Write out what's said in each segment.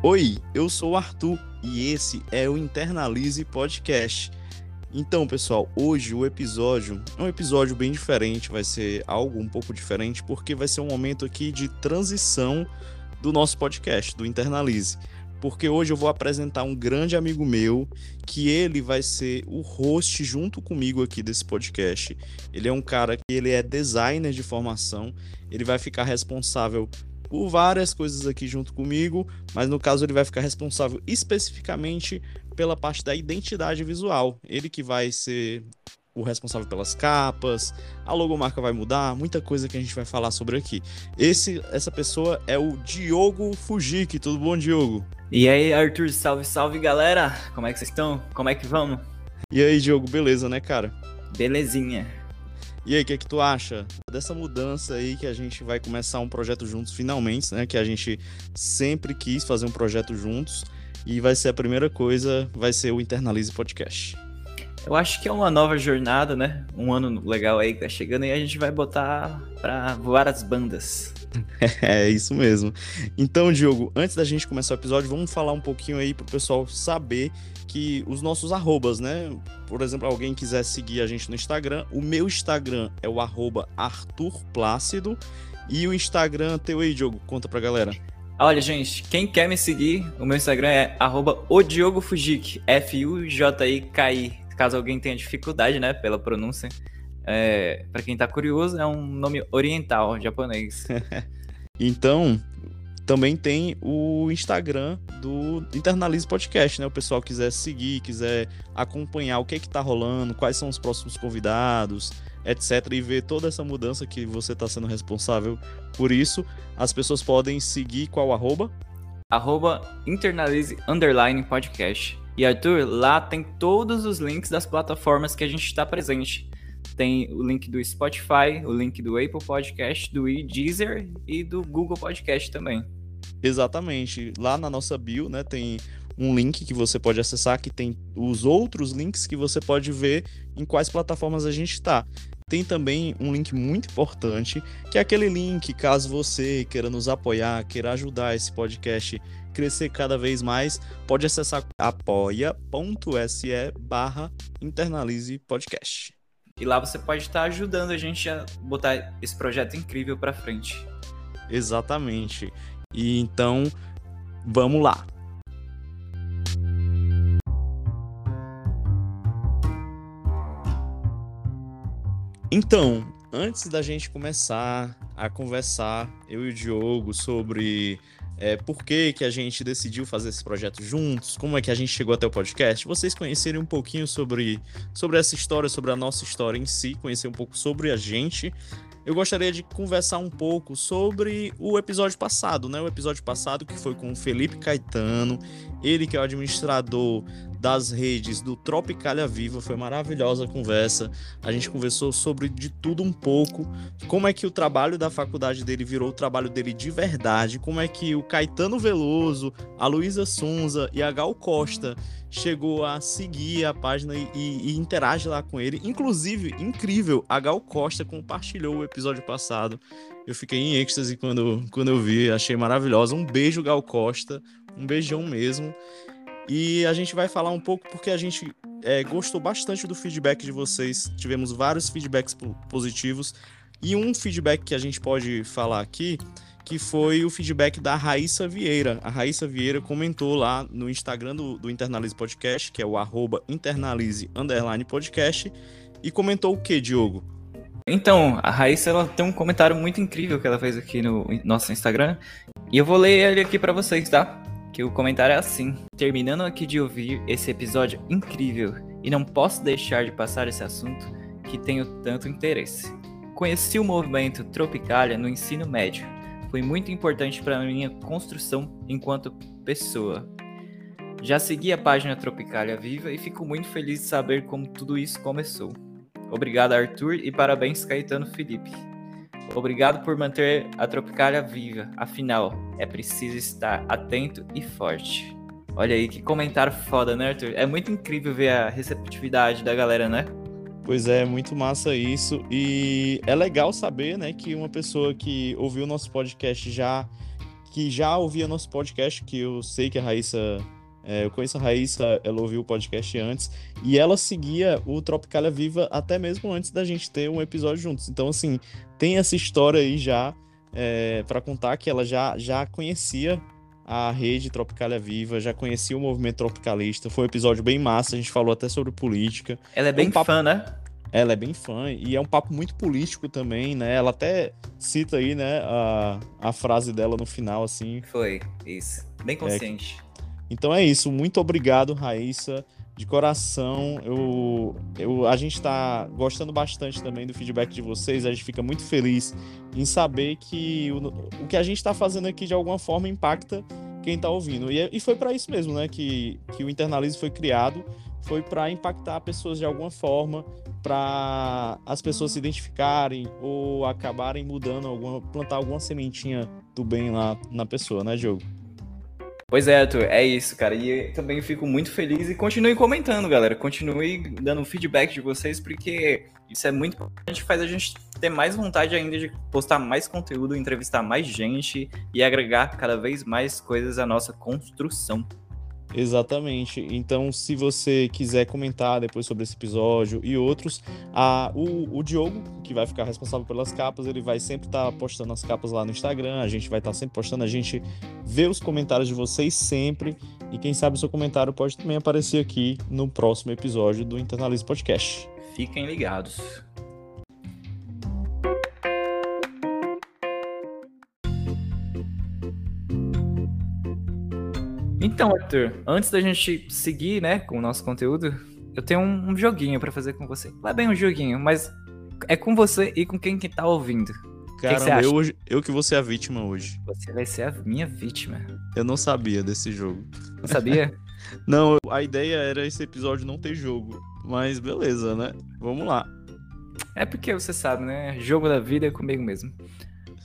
Oi, eu sou o Arthur e esse é o Internalize Podcast. Então, pessoal, hoje o episódio é um episódio bem diferente, vai ser algo um pouco diferente, porque vai ser um momento aqui de transição do nosso podcast, do Internalize. Porque hoje eu vou apresentar um grande amigo meu, que ele vai ser o host junto comigo aqui desse podcast. Ele é um cara que ele é designer de formação, ele vai ficar responsável por várias coisas aqui junto comigo, mas no caso ele vai ficar responsável especificamente pela parte da identidade visual. Ele que vai ser o responsável pelas capas, a logomarca vai mudar, muita coisa que a gente vai falar sobre aqui. Esse, essa pessoa é o Diogo Fujiki. Tudo bom, Diogo? E aí, Arthur, salve, salve, galera! Como é que vocês estão? Como é que vamos? E aí, Diogo, beleza, né, cara? Belezinha. E aí, o que, é que tu acha dessa mudança aí que a gente vai começar um projeto juntos finalmente, né? Que a gente sempre quis fazer um projeto juntos e vai ser a primeira coisa, vai ser o Internalize Podcast. Eu acho que é uma nova jornada, né? Um ano legal aí que tá chegando e a gente vai botar pra voar as bandas. É isso mesmo. Então, Diogo, antes da gente começar o episódio, vamos falar um pouquinho aí pro pessoal saber que os nossos arrobas, né? Por exemplo, alguém quiser seguir a gente no Instagram, o meu Instagram é o arroba Arthur Plácido e o Instagram teu aí, Diogo, conta pra galera. Olha, gente, quem quer me seguir, o meu Instagram é arroba F-U-J-I-K-I, caso alguém tenha dificuldade, né, pela pronúncia. É, para quem tá curioso, é um nome oriental, japonês. então, também tem o Instagram do Internalize Podcast, né? O pessoal quiser seguir, quiser acompanhar o que é que tá rolando, quais são os próximos convidados, etc. E ver toda essa mudança que você está sendo responsável por isso, as pessoas podem seguir qual arroba? Arroba Internalize Underline Podcast. E Arthur, lá tem todos os links das plataformas que a gente está presente. Tem o link do Spotify, o link do Apple Podcast, do Deezer e do Google Podcast também. Exatamente. Lá na nossa bio, né, tem um link que você pode acessar que tem os outros links que você pode ver em quais plataformas a gente está. Tem também um link muito importante, que é aquele link, caso você queira nos apoiar, queira ajudar esse podcast crescer cada vez mais, pode acessar apoia.se barra internalize podcast. E lá você pode estar ajudando a gente a botar esse projeto incrível para frente. Exatamente. E então, vamos lá. Então, antes da gente começar a conversar, eu e o Diogo, sobre é, por que, que a gente decidiu fazer esse projeto juntos, como é que a gente chegou até o podcast, vocês conhecerem um pouquinho sobre, sobre essa história, sobre a nossa história em si, conhecer um pouco sobre a gente, eu gostaria de conversar um pouco sobre o episódio passado, né? O episódio passado que foi com o Felipe Caetano, ele que é o administrador das redes do Tropicalia Viva, foi maravilhosa a conversa. A gente conversou sobre de tudo um pouco, como é que o trabalho da faculdade dele virou o trabalho dele de verdade, como é que o Caetano Veloso, a Luísa Sonza e a Gal Costa chegou a seguir a página e, e, interage lá com ele. Inclusive, incrível, a Gal Costa compartilhou o episódio passado. Eu fiquei em êxtase quando, quando eu vi, achei maravilhosa. Um beijo, Gal Costa, um beijão mesmo. E a gente vai falar um pouco porque a gente é, gostou bastante do feedback de vocês. Tivemos vários feedbacks positivos. E um feedback que a gente pode falar aqui que foi o feedback da Raíssa Vieira. A Raíssa Vieira comentou lá no Instagram do, do Internalize Podcast, que é o arroba internalize podcast, e comentou o que, Diogo? Então, a Raíssa ela tem um comentário muito incrível que ela fez aqui no nosso Instagram, e eu vou ler ele aqui para vocês, tá? Que o comentário é assim: Terminando aqui de ouvir esse episódio incrível, e não posso deixar de passar esse assunto que tenho tanto interesse. Conheci o movimento Tropicalia no ensino médio foi muito importante para a minha construção enquanto pessoa. Já segui a página Tropicalia Viva e fico muito feliz de saber como tudo isso começou. Obrigado, Arthur, e parabéns, Caetano Felipe. Obrigado por manter a Tropicalia viva, afinal, é preciso estar atento e forte. Olha aí que comentário foda, né, Arthur? É muito incrível ver a receptividade da galera, né? Pois é, muito massa isso. E é legal saber, né, que uma pessoa que ouviu nosso podcast já que já ouvia nosso podcast, que eu sei que a Raíssa. é, eu conheço a Raíssa, ela ouviu o podcast antes, e ela seguia o Tropicália Viva até mesmo antes da gente ter um episódio juntos. Então, assim, tem essa história aí já é, para contar que ela já, já conhecia a rede Tropicália Viva, já conhecia o movimento tropicalista. Foi um episódio bem massa, a gente falou até sobre política. Ela é bem um papo- fã, né? Ela é bem fã e é um papo muito político também, né? Ela até cita aí, né, a, a frase dela no final, assim. Foi, isso. Bem consciente. Então é isso. Muito obrigado, Raíssa. De coração, eu, eu, a gente tá gostando bastante também do feedback de vocês. A gente fica muito feliz em saber que o, o que a gente tá fazendo aqui de alguma forma impacta quem tá ouvindo. E, é- e foi para isso mesmo, né? Que, que o internalismo foi criado. Foi para impactar pessoas de alguma forma, para as pessoas se identificarem ou acabarem mudando alguma, plantar alguma sementinha do bem lá na pessoa, né, Diogo? Pois é, Arthur, é isso, cara. E também fico muito feliz e continue comentando, galera. Continue dando feedback de vocês, porque isso é muito importante, faz a gente ter mais vontade ainda de postar mais conteúdo, entrevistar mais gente e agregar cada vez mais coisas à nossa construção. Exatamente. Então, se você quiser comentar depois sobre esse episódio e outros, a, o, o Diogo, que vai ficar responsável pelas capas, ele vai sempre estar postando as capas lá no Instagram. A gente vai estar sempre postando, a gente vê os comentários de vocês sempre. E quem sabe o seu comentário pode também aparecer aqui no próximo episódio do Internalismo Podcast. Fiquem ligados. Então, Arthur, antes da gente seguir, né, com o nosso conteúdo, eu tenho um, um joguinho pra fazer com você. Não é bem um joguinho, mas é com você e com quem que tá ouvindo. Caramba, eu, hoje- eu que vou ser a vítima hoje. Você vai ser a minha vítima. Eu não sabia desse jogo. Não sabia? Não, a ideia era esse episódio não ter jogo. Mas beleza, né? Vamos lá. é porque você sabe, né? Jogo da vida é comigo mesmo.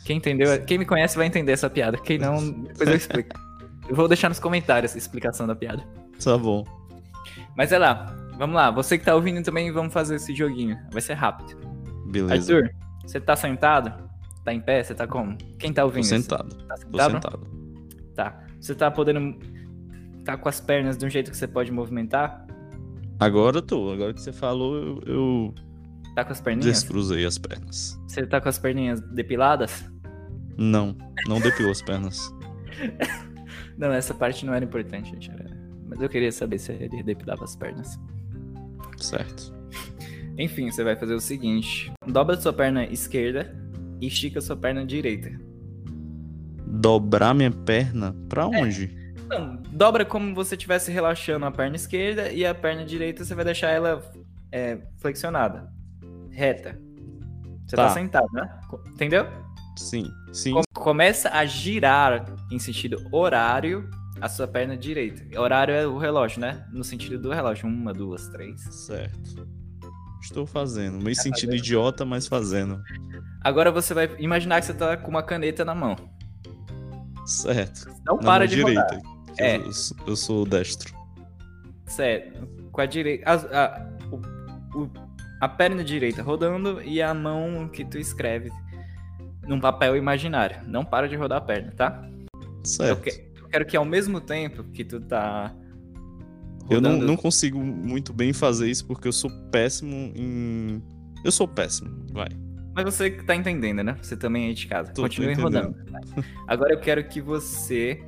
Quem entendeu, quem me conhece vai entender essa piada. Quem não, depois eu explico. Eu vou deixar nos comentários a explicação da piada. Tá bom. Mas é lá, vamos lá. Você que tá ouvindo também, vamos fazer esse joguinho. Vai ser rápido. Beleza. Arthur, você tá sentado? Tá em pé? Você tá como? Quem tá Tô ouvindo? isso? sentado. Tá Tô sentado? sentado. Tá. Você tá podendo. Tá com as pernas de um jeito que você pode movimentar? Agora eu tô. Agora que você falou, eu, eu Tá com as perninhas? descruzei as pernas. Você tá com as perninhas depiladas? Não, não depilou as pernas. Não, essa parte não era importante, gente. Mas eu queria saber se ele depilava as pernas. Certo. Enfim, você vai fazer o seguinte: dobra sua perna esquerda e estica sua perna direita. Dobrar minha perna? Pra onde? Não, dobra como você estivesse relaxando a perna esquerda e a perna direita você vai deixar ela é, flexionada, reta. Você tá. Tá. sentado, né? Entendeu? Sim, sim. Com- Começa a girar em sentido horário a sua perna direita. Horário é o relógio, né? No sentido do relógio. Uma, duas, três. Certo. Estou fazendo. Meio Tá sentido fazendo. idiota, mas fazendo. Agora você vai imaginar que você tá com uma caneta na mão. Certo. Não Na para de direita. rodar. É. Eu, eu sou destro. Certo. Com a direita. A, a, o- o- a perna direita rodando e a mão que tu escreve num papel imaginário. Não para de rodar a perna, tá? Eu, Certo. que- eu quero que ao mesmo tempo que tu tá. Eu não, rodando- não consigo muito bem fazer isso porque eu sou péssimo em. Eu sou péssimo, vai. Mas você que tá entendendo, né? Você também aí de casa. Tô- Continue rodando. Agora eu quero que você,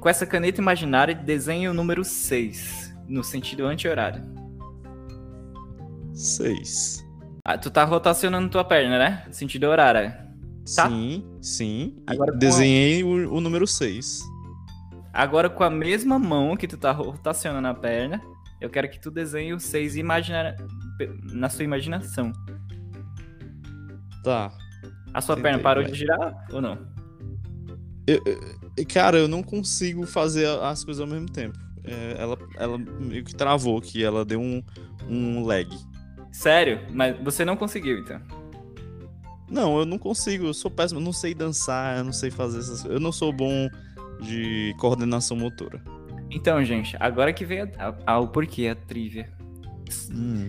com essa caneta imaginária, desenhe o número 6, no sentido anti-horário. Seis. Ah, tu tá rotacionando tua perna, né? Sentido horário. Tá. Sim, sim. Agora com a- Desenhei o, o número seis. Agora, com a mesma mão que tu tá rotacionando a perna, eu quero que tu desenhe o 6 imaginar... na sua imaginação. Tá. A sua Tentei, perna parou vai. de girar ou não? E, Cara, eu não consigo fazer as coisas ao mesmo tempo. É, ela, ela meio que travou aqui, ela deu um, um lag. Sério? Mas você não conseguiu, então. Não, eu não consigo, eu sou péssimo, eu não sei dançar, eu não sei fazer essas. Eu não sou bom de coordenação motora. Então, gente, agora que veio o porquê, a trivia. Hum,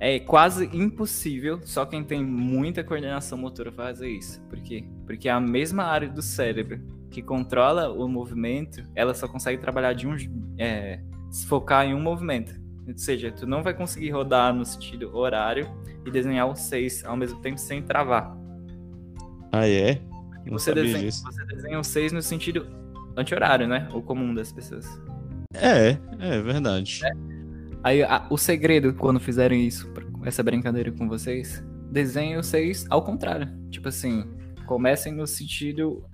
É quase impossível, só quem tem muita coordenação motora fazer isso. Porque Porque a mesma área do cérebro que controla o movimento, ela só consegue trabalhar de um. É, se focar em um movimento. Ou seja, tu não vai conseguir rodar no sentido horário e desenhar o 6 ao mesmo tempo sem travar. Ah, é? Você desenha, você desenha o 6 no sentido anti-horário, né? O comum das pessoas. É, é verdade. Aí a- o segredo, quando fizerem isso, essa brincadeira com vocês, desenhem o 6 ao contrário. Tipo assim, comecem no sentido.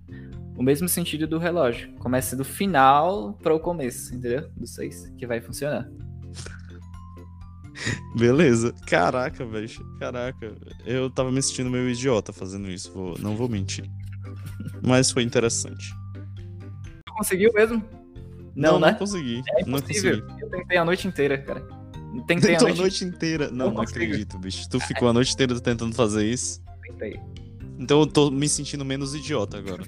O mesmo sentido do relógio. Comece do final para o começo, entendeu? Do 6, que vai funcionar. Beleza. Caraca, velho. Caraca. Eu tava me sentindo meio idiota fazendo isso. vou- não vou mentir. Mas foi interessante. Tu conseguiu mesmo? Não, Não, não né? consegui. É não impossível. consegui. Eu tentei a noite inteira, cara. Tentei a Tentou a noite, noite inteira. Não, Não não acredito, bicho. Tu ficou a noite inteira tentando fazer isso. Tentei. Então eu tô me sentindo menos idiota agora.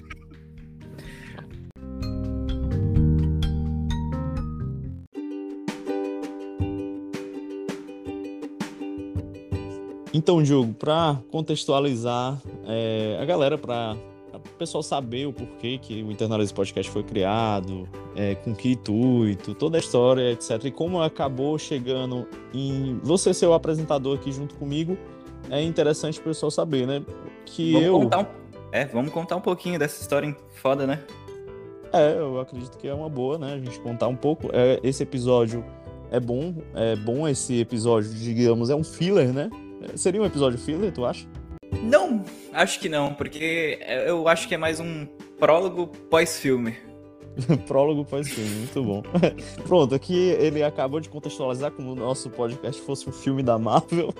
Então, Diogo, para contextualizar é, a galera, para o pessoal saber o porquê que o Internalize Podcast foi criado, é, com que intuito, toda a história, etc. E como acabou chegando em você ser o apresentador aqui junto comigo, é interessante o pessoal saber, né? Que Vamos eu. contar um... É, vamos contar um pouquinho dessa história foda, né? É, eu acredito que é uma boa, né? A gente contar um pouco. É, esse episódio é bom, é bom esse episódio, digamos, é um filler, né? É, Seria um episódio filler, tu acha? Não, acho que não, porque eu acho que é mais um prólogo pós-filme. Prólogo pós-filme, muito bom. Pronto, aqui ele acabou de contextualizar como o nosso podcast fosse um filme da Marvel.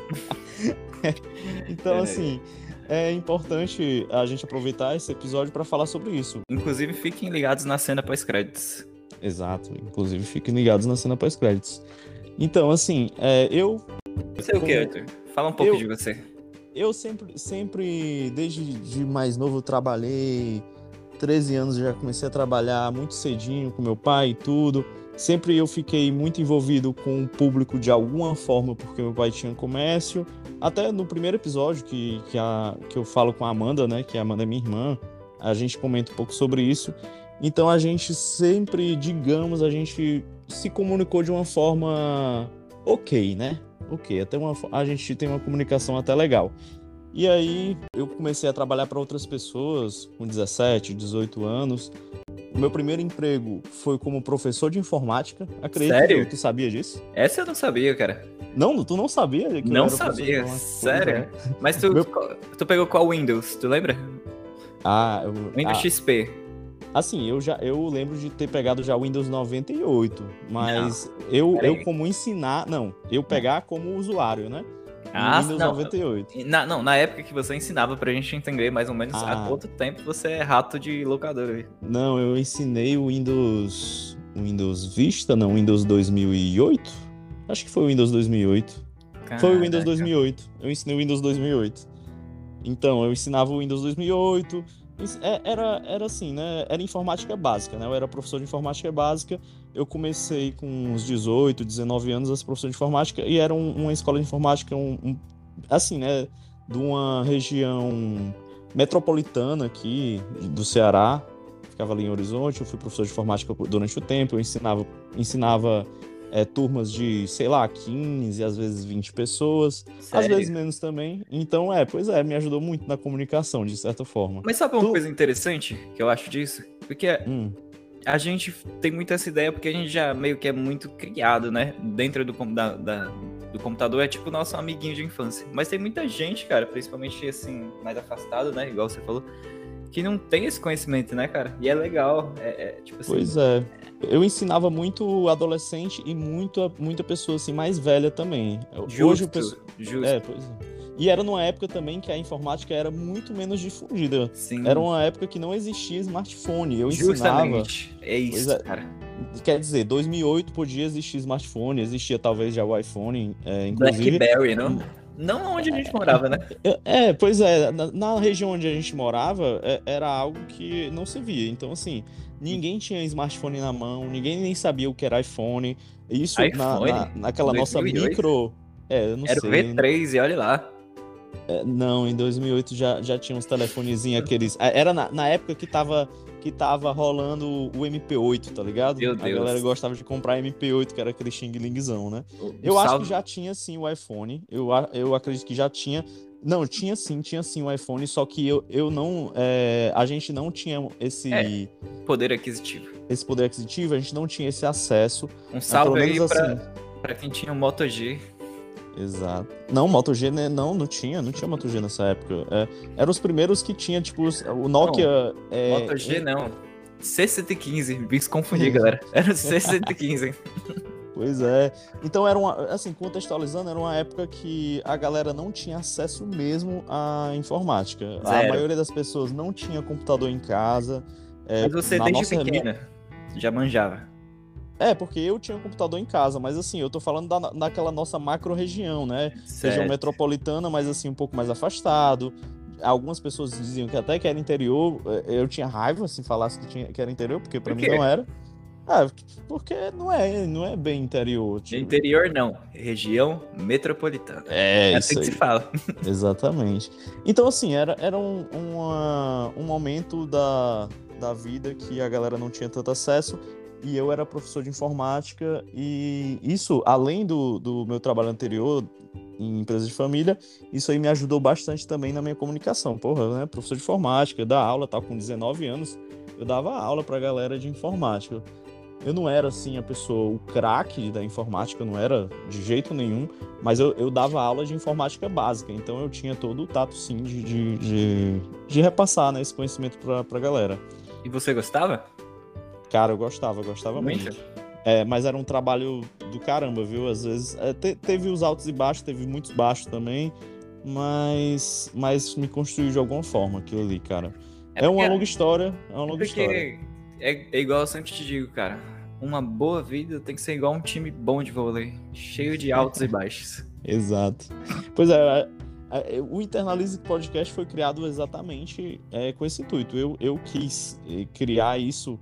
então, É. assim, é importante a gente aproveitar esse episódio para falar sobre isso. Inclusive, fiquem ligados na cena pós-créditos. Exato, inclusive fiquem ligados na cena pós-créditos. Então, assim, é, eu Você o que, Arthur? Fala um pouco Eu- de você. Eu sempre, sempre, desde de mais novo, trabalhei. 13 anos já comecei a trabalhar muito cedinho com meu pai e tudo. Sempre eu fiquei muito envolvido com o público de alguma forma, porque meu pai tinha comércio. Até no primeiro episódio que, que, a, que eu falo com a Amanda, né? Que a Amanda é minha irmã, a gente comenta um pouco sobre isso. Então a gente sempre, digamos, a gente se comunicou de uma forma ok, né? Ok, até uma, a gente tem uma comunicação até legal. E aí eu comecei a trabalhar para outras pessoas com 17, 18 anos. O meu primeiro emprego foi como professor de informática. Acredito Sério? que tu sabia disso? Essa eu não sabia, cara. Não, tu não sabia Não sabia, sério. É. Mas tu, Meu- tu pegou qual Windows? Tu lembra? Ah, eu, Windows ah, XP. Assim, eu já eu lembro de ter pegado já o Windows 98, mas eu Peraí. eu como ensinar, não, eu pegar como usuário, né? Ah, Windows não. 98. Na, não, na época que você ensinava pra gente entender mais ou menos há Ah. quanto tempo você é rato de locadora. aí. Não, eu ensinei o Windows. o Windows Vista, não, Windows 2008? Acho que foi o Windows 2008. Foi o Windows Caraca. 2008. Eu ensinei o Windows 2008. Então, eu ensinava o Windows 2008. É- Era, era assim, né? Era informática básica, né? Eu era professor de informática básica. Eu comecei com uns 18, 19 anos a ser professor de informática e era um- uma escola de informática, um, um- assim, né? De uma região metropolitana aqui do Ceará. Ficava ali em Horizonte. Eu fui professor de informática durante o tempo. Eu ensinava, ensinava é, turmas de, sei lá, 15, às vezes 20 pessoas. Às Sério? vezes menos também. Então, é, pois é, me ajudou muito na comunicação, de certa forma. Mas sabe uma Tu- coisa interessante que eu acho disso? Porque Hum, a gente tem muito essa ideia porque a gente já meio que é muito criado, né? Dentro do, da- da- do computador é tipo o nosso amiguinho de infância. Mas tem muita gente, cara, principalmente assim, mais afastado, né? Igual você falou, que não tem esse conhecimento, né, cara? E é legal. É, é, tipo assim. pois é. Eu ensinava muito adolescente e muito, muita pessoa assim mais velha também. Justo, Hoje o pessoal... justo. É, pois é. E era numa época também que a informática era muito menos difundida. Sim. Era uma época que não existia smartphone. Eu ensinava. Justamente. É isso, é. cara. Quer dizer, 2008 podia existir smartphone, existia talvez já o iPhone, é, inclusive. Blackberry, não? Não onde a gente morava, né? É, pois é, na, na região onde a gente morava, é- era algo que não se via. Então, assim, ninguém tinha smartphone na mão, ninguém nem sabia o que era iPhone. Isso na, iPhone? na- naquela nossa 2008? micro. É, eu não Era o sei. V3 e olha lá. É, não, em 2008 já, já tinha uns telefonezinhos aqueles. é, Era na, na época que tava, que tava rolando o MP8, tá ligado? Meu A Deus. galera gostava de comprar MP8, que era aquele Xing Lingzão, né? Um Eu acho salve- que já tinha sim o iPhone. Eu, a- eu acredito que já tinha. Não, tinha sim, tinha sim o iPhone, só que eu, eu não. é, a gente não tinha esse, É. Poder aquisitivo. esse poder aquisitivo, a gente não tinha esse acesso. Um salve aí pra, assim. pra quem tinha o Moto G. Exato. Não, Moto G, né? Não, não tinha, não tinha Moto G nessa época. É, eram os primeiros que tinha, tipo, o Nokia. é, Moto G não. C115, me Hum. confundi, galera. Era o C115. Pois é. Então era uma, assim, contextualizando, era uma época que a galera não tinha acesso mesmo à informática. A Zero. maioria das pessoas não tinha computador em casa. É, Mas você desde nossa- pequena já manjava. É, porque eu tinha um computador em casa, mas assim, eu tô falando da, daquela nossa macro região, né? Seja Certo. metropolitana, mas assim, um pouco mais afastado. Algumas pessoas diziam que até que era interior. eh, Eu tinha raiva se falasse que, tinha, que era interior, porque pra Por mim não era. Ah, porque não é, não é bem interior. tipo. Interior não, região metropolitana. É, É isso assim que se fala. Exatamente. Então, assim, era, era um, uma- um momento da, da vida que a galera não tinha tanto acesso e eu era professor de informática e isso, além do, do meu trabalho anterior em empresa de família, isso aí me ajudou bastante também na minha comunicação. Porra, né? Professor de informática, dar aula, tal, com 19 anos, eu dava aula pra galera de informática. Eu não era, assim, a pessoa, o craque da informática, eu não era de jeito nenhum, mas eu, eu dava aula de informática básica, então eu tinha todo o tato, sim, de, de, de, de repassar né, esse conhecimento pra, pra galera. E você gostava? Cara, eu gostava, eu gostava muito. Muito. É, mas era um trabalho do caramba, viu? Às vezes é, te- teve os altos e baixos, teve muitos baixos também, mas, mas me construiu de alguma forma aquilo ali, cara. É, uma porque- longa história, é uma longa história. Porque é, é igual eu sempre te digo, cara. Uma boa vida tem que ser igual um time bom de vôlei, cheio de altos e baixos. Exato. Pois é, é, é, o Internalize Podcast foi criado exatamente é, com esse intuito. Eu, eu quis eh, criar isso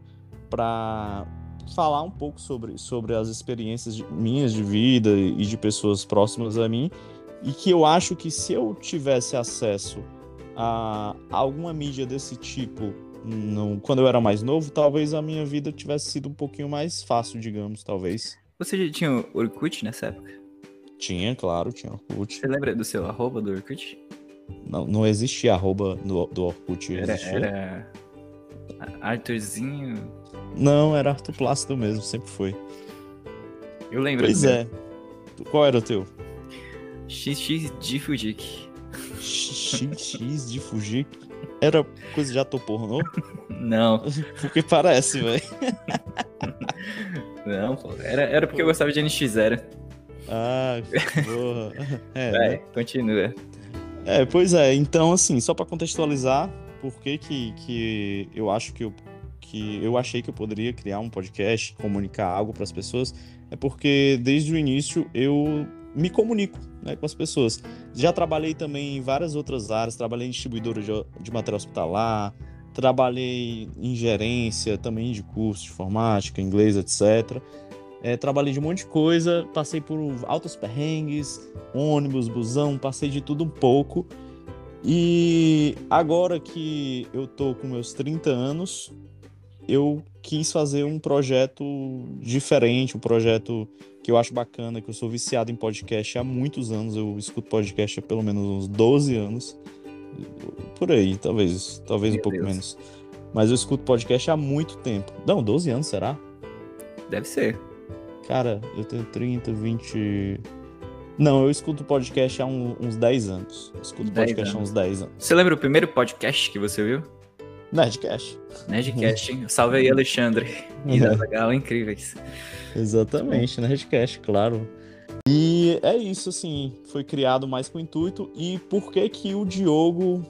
para falar um pouco sobre, sobre as experiências de- minhas de vida e de pessoas próximas a mim, e que eu acho que se eu tivesse acesso a alguma mídia desse tipo no- quando eu era mais novo, talvez a minha vida tivesse sido um pouquinho mais fácil, digamos, talvez. Você já tinha o Orkut nessa época? Tinha, claro, tinha Orkut. Você lembra do seu arroba do Orkut? Não, não existia arroba no, do Orkut. Era, era Arthurzinho. Não, era Arthur Plácido mesmo, sempre foi. Eu lembro. Pois do meu. é. Qual era o teu? XX de Fujik. XX de fugir. Era coisa de ator pornô? Não, Porque parece, velho. não, pô. Era, era porque eu gostava de NX0. Ah, porra. É, Vai, né? continua. é, pois é. Então, assim, só pra contextualizar, por que que, que eu acho que eu, que eu achei que eu poderia criar um podcast, comunicar algo pras pessoas, é porque desde o início eu me comunico né, com as pessoas. Já trabalhei também em várias outras áreas, trabalhei em distribuidora de, de material hospitalar, trabalhei em gerência também de curso de informática, inglês, etc. É, trabalhei de um monte de coisa, passei por altos perrengues, ônibus, busão, passei de tudo um pouco. E agora que eu tô com meus 30 anos, eu quis fazer um projeto diferente, um projeto que eu acho bacana, que eu sou viciado em podcast há muitos anos, eu escuto podcast há pelo menos uns 12 anos. Por aí, talvez, talvez um Meu pouco Deus. menos. Mas eu escuto podcast há muito tempo. Não, 12 anos, será? Deve ser. Cara, eu tenho 30, 20. Não, eu escuto podcast há um- uns 10 anos. Eu escuto 10 podcast há uns 10 anos. Você lembra o primeiro podcast que você viu? Nerdcast. Nerdcast, hein? Salve aí, Alexandre. E da incríveis. Exatamente, Nerdcast, claro. E é isso, assim, foi criado mais com intuito. E por que que o Diogo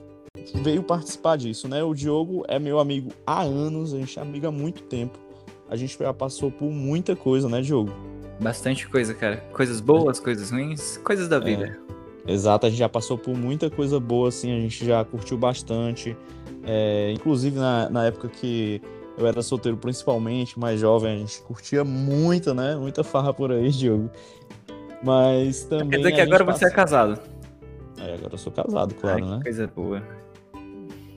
veio participar disso, né? O Diogo é meu amigo há anos, a gente é amigo há muito tempo. A gente já passou por muita coisa, né, Diogo? Bastante coisa, cara. Coisas boas, coisas ruins, coisas da vida. Exato, a gente já passou por muita coisa boa, assim, a gente já curtiu bastante. É, inclusive na, na época que eu era solteiro, principalmente, mais jovem, a gente curtia muita, né? Muita farra por aí, Diogo. Mas também. Quer dizer que agora você é passa- casado. É, agora eu sou casado, claro, Ai, né? coisa boa.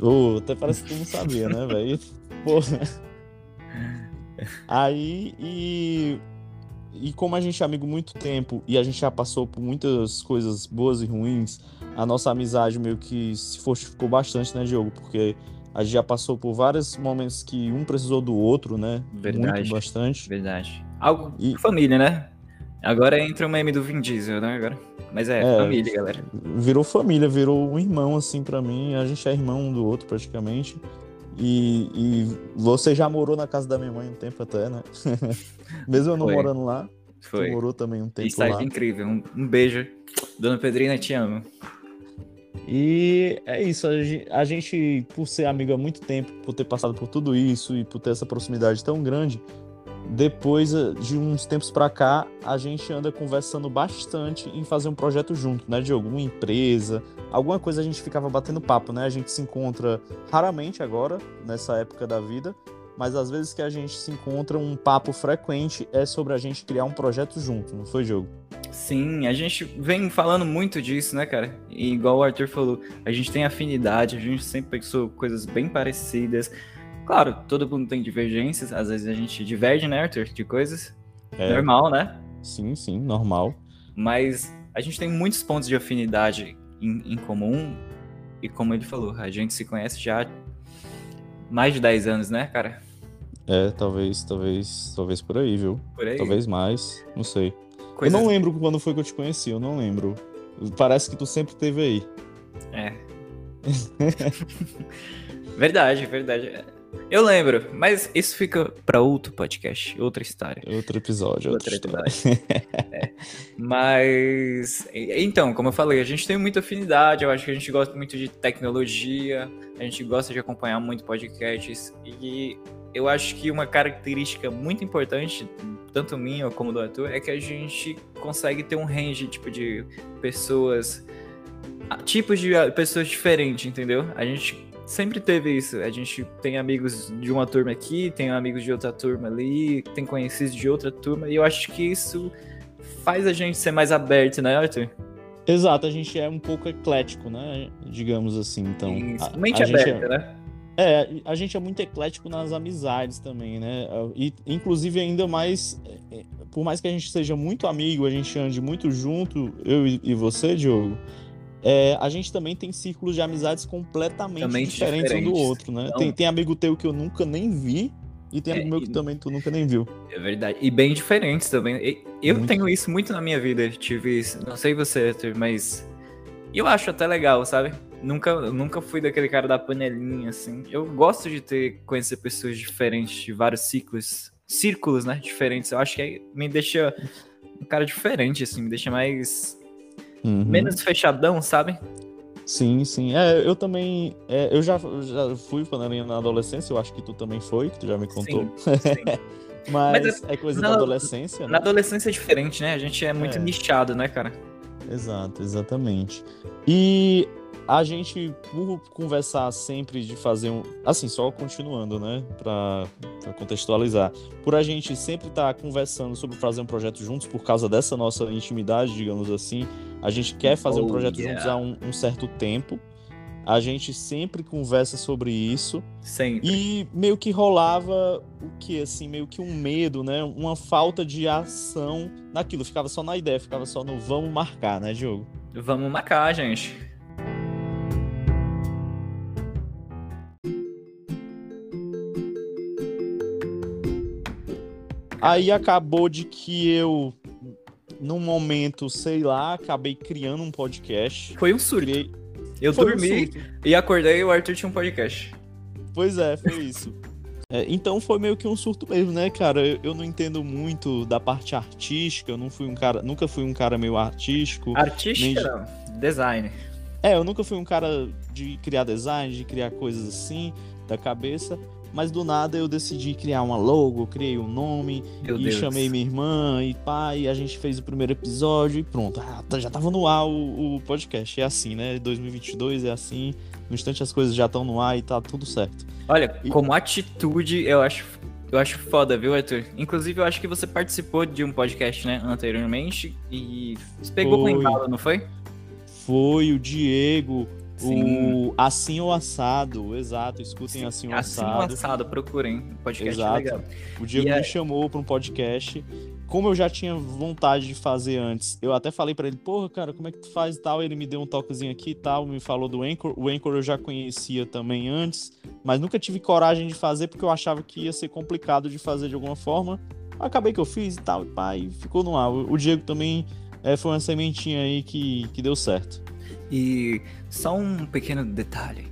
Ô, até parece que tu não sabia, né, velho? Porra. Aí, e. E como a gente é amigo há muito tempo e a gente já passou por muitas coisas boas e ruins, a nossa amizade meio que se fortificou bastante, né, Diogo? Porque a gente já passou por vários momentos que um precisou do outro, né? Verdade. Muito, bastante. Verdade. Algo E- família, né? Agora entra o meme do Vin Diesel, né? Agora. Mas é, É. família, galera. Virou família, virou um irmão, assim, pra mim. A gente é irmão um do outro, praticamente. E, e você já morou na casa da minha mãe um tempo até, né? Mesmo eu não Foi. morando lá, Foi. morou também um tempo Estágio lá. incrível. Um, um beijo. Dona Pedrina, te amo. E é isso, a gen- a gente, por ser amigo há muito tempo, por ter passado por tudo isso e por ter essa proximidade tão grande, depois eh, de uns tempos pra cá, a gente anda conversando bastante em fazer um projeto junto, né? De alguma empresa, alguma coisa a gente ficava batendo papo, né? A gente se encontra raramente agora, nessa época da vida, mas às vezes que a gente se encontra, um papo frequente é sobre a gente criar um projeto junto, não foi, Diogo? Sim, a gente vem falando muito disso, né, cara? E igual o Arthur falou, a gente tem afinidade, a gente sempre pensou coisas bem parecidas. Claro, todo mundo tem divergências, às vezes a gente diverge, né, Arthur, de coisas. É. Normal, né? Sim, sim, normal. Mas a gente tem muitos pontos de afinidade em, em comum. E como ele falou, a gente se conhece já há mais de 10 anos, né, cara? É, talvez, talvez, talvez por aí, viu? Por aí. Talvez mais, não sei. Coisas- Eu não lembro quando foi que eu te conheci, eu não lembro. Parece que tu sempre esteve aí. É. verdade, verdade. Eu lembro, mas isso fica pra outro podcast, outra história. Outro episódio, outra, Outra história. É. Mas, então, como eu falei, a gente tem muita afinidade, eu acho que a gente gosta muito de tecnologia, a gente gosta de acompanhar muito podcasts, e eu acho que uma característica muito importante, tanto minha como do Arthur, é que a gente consegue ter um range, tipo, de pessoas, tipos de pessoas diferentes, entendeu? A gente sempre teve isso, a gente tem amigos de uma turma aqui, tem amigos de outra turma ali, tem conhecidos de outra turma, e eu acho que isso faz a gente ser mais aberto, né, Arthur? Exato, a gente é um pouco eclético, né? Digamos assim, então. Isso, a- mente a é- aberta, né? É, a gente é muito eclético nas amizades também, né? E, inclusive, ainda mais, é, é, por mais que a gente seja muito amigo, a gente ande muito junto, eu e, você, Diogo, é, a gente também tem círculos de amizades completamente Também diferentes, um do diferentes. outro, né? Então- Tem, tem amigo teu que eu nunca nem vi, e tem É, amigo meu que e- também tu nunca nem viu. É verdade. E bem diferentes também. E- Eu Muito. tenho isso muito na minha vida. Tive isso. Não sei você, mas. Eu acho até legal, sabe? Nunca, nunca fui daquele cara da panelinha, assim. Eu gosto de ter, conhecer pessoas diferentes, de vários ciclos. Círculos, né? Diferentes. Eu acho que aí me deixa um cara diferente, assim. Me deixa mais. Uhum. Menos fechadão, sabe? Sim, sim. É, eu também. é, eu já, já fui panelinha na adolescência, eu acho que tu também foi, que tu já me contou. Sim, sim. Mas, Mas é coisa na- da adolescência, né? Na adolescência é diferente, né? A gente é muito É. nichado, né, cara? Exato, exatamente. E a gente, por conversar sempre de fazer um. Assim, só continuando, né? Pra, pra contextualizar. Por a gente sempre estar conversando sobre fazer um projeto juntos, por causa dessa nossa intimidade, digamos assim, a gente quer fazer um Oh, projeto yeah. juntos há um, um certo tempo. A gente sempre conversa sobre isso. Sempre. E meio que rolava o que, assim, meio que um medo, né? Uma falta de ação naquilo. Ficava só na ideia, ficava só no vamos marcar, né, Diogo? Vamos marcar, gente. Aí acabou de que eu, num momento, sei lá, acabei criando um podcast. Foi um surto. Criei... Eu Foi um dormi surto. e acordei e o Arthur tinha um podcast. Pois é, foi isso. É, então foi meio que um surto mesmo, né, cara? Eu, eu não entendo muito da parte artística, eu não fui um cara, nunca fui um cara meio artístico. Artística, Nem-. Design. É, eu nunca fui um cara de criar design, de criar coisas assim da cabeça, mas do nada eu decidi criar uma logo, criei um nome Meu e Deus. chamei minha irmã e pai, a gente fez o primeiro episódio e pronto, ah, tá- já tava no ar o, o podcast. É assim, né? 2022 é assim, no instante as coisas já estão no ar e tá tudo certo. Olha, E- como atitude, eu acho, eu acho foda, viu, Arthur? Inclusive, eu acho que você participou de um podcast, né, anteriormente e você pegou com embalo, não foi? Foi o Diego, Sim. o Assim ou Assado, exato, escutem Assim ou Assim o Assado. assado, procurem. Podcast Exato. legal. O Diego me é- chamou para um podcast. Como eu já tinha vontade de fazer antes, eu até falei para ele, porra, cara, como é que tu faz e tal? Ele me deu um toquezinho aqui e tal, me falou do Anchor. O Anchor eu já conhecia também antes, mas nunca tive coragem de fazer porque eu achava que ia ser complicado de fazer de alguma forma. Acabei que eu fiz e tal, e pá, e ficou no ar. O o Diego também é, foi uma sementinha aí que, que deu certo. E só um pequeno detalhe.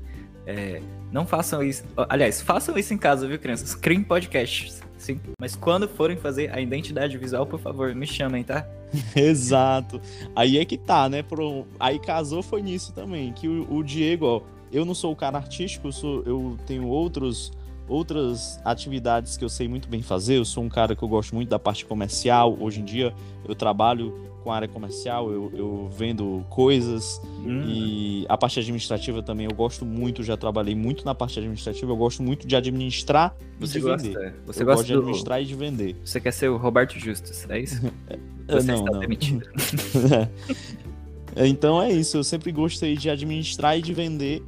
É, não façam isso. Aliás, façam isso em casa, viu, crianças? Criem podcasts. Sim. Mas quando forem fazer a identidade visual, por favor, me chamem, tá? Exato. Aí é que tá, né? Pro... Aí casou foi nisso também, que o, o Diego, ó, eu não sou o cara artístico, eu, sou, eu tenho outros outras atividades que eu sei muito bem fazer. Eu sou um cara que eu gosto muito da parte comercial. Hoje em dia eu trabalho com a área comercial, eu, eu vendo coisas Hum, e a parte administrativa também eu gosto muito, já trabalhei muito na parte administrativa, eu gosto muito de administrar e você de gosta, vender. você eu gosta gosto de do- administrar e de vender. Você quer ser o Roberto Justus, é isso? Ah, Você não, está não. demitido. então é isso, eu sempre gostei de administrar e de vender.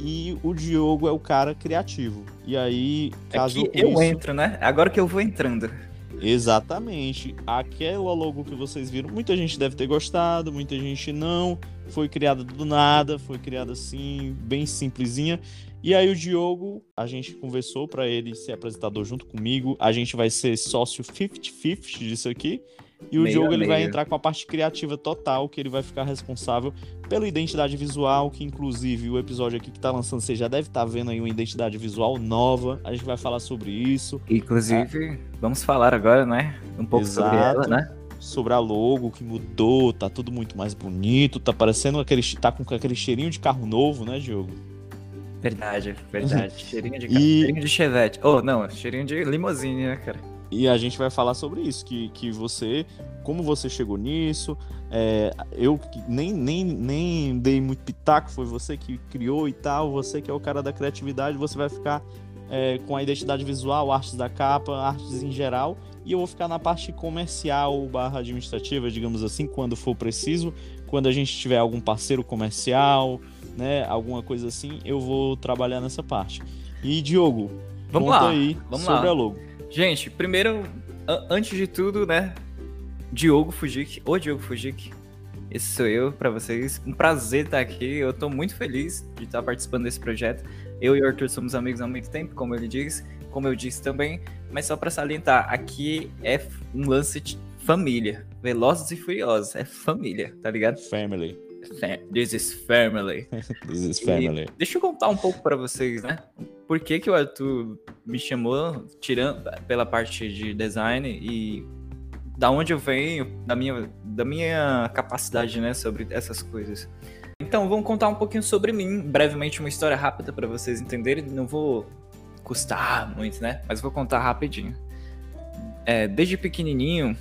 E o Diogo é o cara criativo. E aí, caso Aqui É eu isso, entro, né? Agora que eu vou entrando. Exatamente. Aquela logo que vocês viram, muita gente deve ter gostado, muita gente não. Foi criada do nada, foi criada assim, bem simplesinha. E aí o Diogo, a gente conversou para ele ser apresentador junto comigo. A gente vai ser sócio 50-50 disso aqui. E o Meio Diogo a ele vai entrar com a parte criativa total, que ele vai ficar responsável pela identidade visual, que inclusive o episódio aqui que tá lançando, você já deve estar vendo aí uma identidade visual nova. A gente vai falar sobre isso. Inclusive, vamos falar agora, né? Um pouco sobre Exato. ela, né? sobre a logo que mudou, tá tudo muito mais bonito, tá parecendo aquele tá com aquele cheirinho de carro novo, né, Diogo? Verdade, verdade. cheirinho de E- carro, cheirinho de chevette. Oh, não, cheirinho de limousine, né, cara? E a gente vai falar sobre isso, que, que você, como você chegou nisso, é, eu nem, nem, nem dei muito pitaco, foi você que criou e tal, você que é o cara da criatividade, você vai ficar é, com a identidade visual, artes da capa, artes em geral, e eu vou ficar na parte comercial barra administrativa, digamos assim, quando for preciso, quando a gente tiver algum parceiro comercial, né, alguma coisa assim, eu vou trabalhar nessa parte. E Diogo, Vamos conta lá, aí vamos sobre lá. a logo. Gente, primeiro, antes de tudo, né? Diogo Fujik, o Diogo Fujik. Esse sou eu pra vocês. Um prazer estar aqui. Eu tô muito feliz de estar participando desse projeto. Eu e o Arthur somos amigos há muito tempo, como ele diz, como eu disse também. Mas só pra salientar, aqui é um lance de família. Velozes e Furiosos, é família, tá ligado? Family. Fa- This is family. This is E family. deixa eu contar um pouco pra vocês, né? Por que, que o Arthur me chamou, tirando pela parte de design e da onde eu venho, da minha, da minha capacidade, né, sobre essas coisas. Então, vamos contar um pouquinho sobre mim, brevemente uma história rápida pra vocês entenderem. Não vou custar muito, né? Mas vou contar rapidinho. É, desde pequenininho,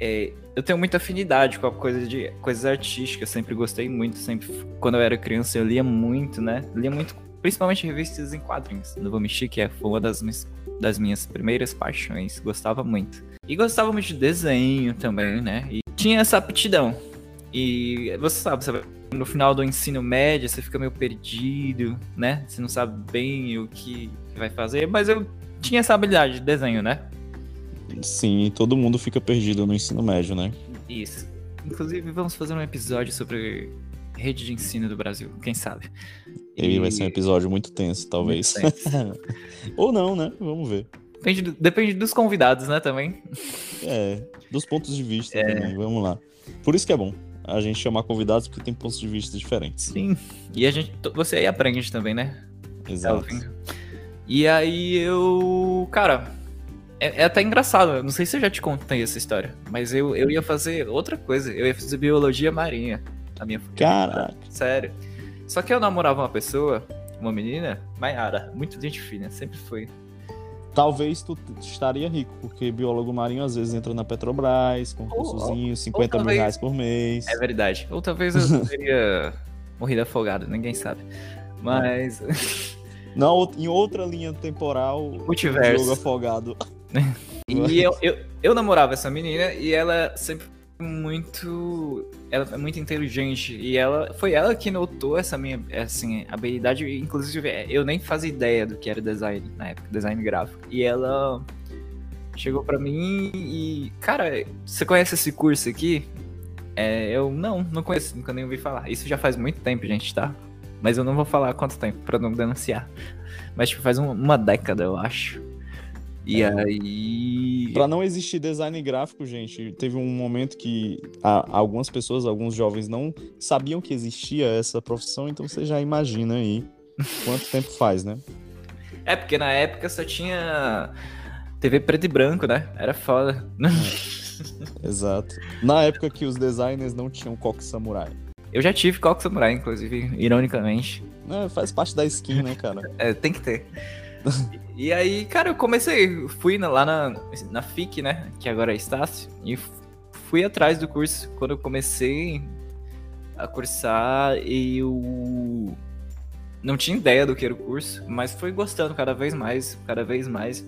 é, eu tenho muita afinidade com a coisa de coisas artísticas, sempre gostei muito, sempre quando eu era criança eu lia muito, né? Lia muito, principalmente revistas em quadrinhos. Não vou mentir que é uma das minhas, das minhas primeiras paixões, gostava muito. E gostava muito de desenho também, né? E tinha essa aptidão. E você sabe, você vai- no final do ensino médio você fica meio perdido, né? Você não sabe bem o que vai fazer, mas eu tinha essa habilidade de desenho, né? Sim, todo mundo fica perdido no ensino médio, né? Isso. Inclusive, vamos fazer um episódio sobre rede de ensino do Brasil, quem sabe? Ele vai ser um episódio muito tenso, talvez. Muito Ou não, né? Vamos ver. Depende, do- depende dos convidados, né, também. É, dos pontos de vista É. também, vamos lá. Por isso que é bom a gente chamar convidados porque tem pontos de vista diferentes. Sim. E a gente, você aí aprende também, né? Exato. E aí eu. Cara, é, é até engraçado. Não sei se eu já te contei essa história, mas eu, eu ia fazer outra coisa. Eu ia fazer biologia marinha. A minha Caraca. Sério. Só que eu namorava uma pessoa, uma menina, Maiara, muito gente fina, sempre foi. Talvez tu estaria rico, porque biólogo marinho às vezes entra na Petrobras, concursozinho, 50 mil talvez- reais por mês. É verdade. Ou talvez eu teria morrido afogado, ninguém sabe. Mas. Não, em outra linha temporal, Multiverso. jogo afogado. E eu, eu, eu namorava essa menina e ela sempre muito. Ela é muito inteligente. E ela. Foi ela que notou essa minha assim, habilidade. Inclusive, eu nem fazia ideia do que era design na época, design gráfico. E ela chegou para mim e. Cara, você conhece esse curso aqui? É, eu não, não conheço, nunca nem ouvi falar. Isso já faz muito tempo, gente, tá? Mas eu não vou falar quanto tempo pra não denunciar. Mas tipo, faz um, uma década, eu acho. E é. aí. Pra não existir design gráfico, gente, teve um momento que algumas pessoas, alguns jovens, não sabiam que existia essa profissão, então você já imagina aí quanto tempo faz, né? É, porque na época só tinha TV preto e branco, né? Era foda. É. Exato. Na época que os designers não tinham coque samurai. Eu já tive coque samurai, inclusive, ironicamente. É, faz parte da skin, né, cara? é, tem que ter. E aí, cara, eu comecei, fui lá na, na FIC, né, que agora é Estácio, e fui atrás do curso. Quando eu comecei a cursar, eu não tinha ideia do que era o curso, mas fui gostando cada vez mais, cada vez mais.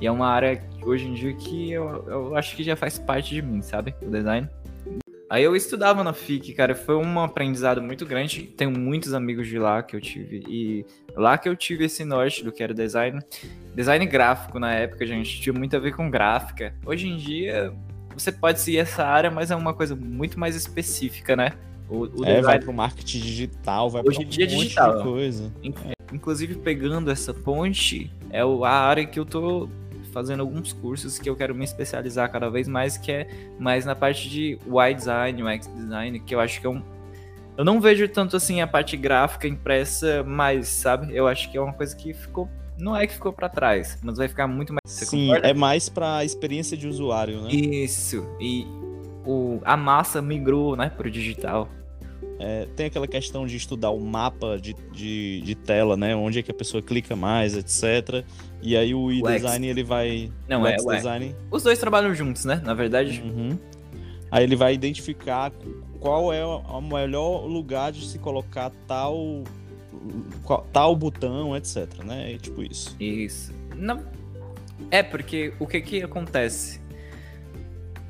E é uma área hoje em dia que eu, eu acho que já faz parte de mim, sabe? O design. Aí eu estudava na FIC, cara, foi um aprendizado muito grande. Tenho muitos amigos de lá que eu tive. E lá que eu tive esse norte do que era design. Design gráfico na época, gente, tinha muito a ver com gráfica. Hoje em dia, você pode seguir essa área, mas é uma coisa muito mais específica, né? O, o é, design... vai pro marketing digital, vai Hoje em dia um é digital. coisa. Inclusive, pegando essa ponte, é a área que eu tô fazendo alguns cursos que eu quero me especializar cada vez mais, que é mais na parte de UI design, UX design, que eu acho que é um. Eu não vejo tanto assim a parte gráfica impressa mais, sabe? Eu acho que é uma coisa que ficou. Não é que ficou para trás, mas vai ficar muito mais. Você Sim, concorda? é mais para experiência de usuário, né? Isso. E o, a massa migrou, né, para o digital. É, tem aquela questão de estudar o mapa de, de, de, tela, né? Onde é que a pessoa clica mais, etc. E aí o e-design ele vai. Não, o é o design. Os dois trabalham juntos, né? Na verdade. Uhum. Aí ele vai identificar qual é o melhor lugar de se colocar tal tal botão, etc, né? E tipo isso. Isso. Não. É porque o que que acontece?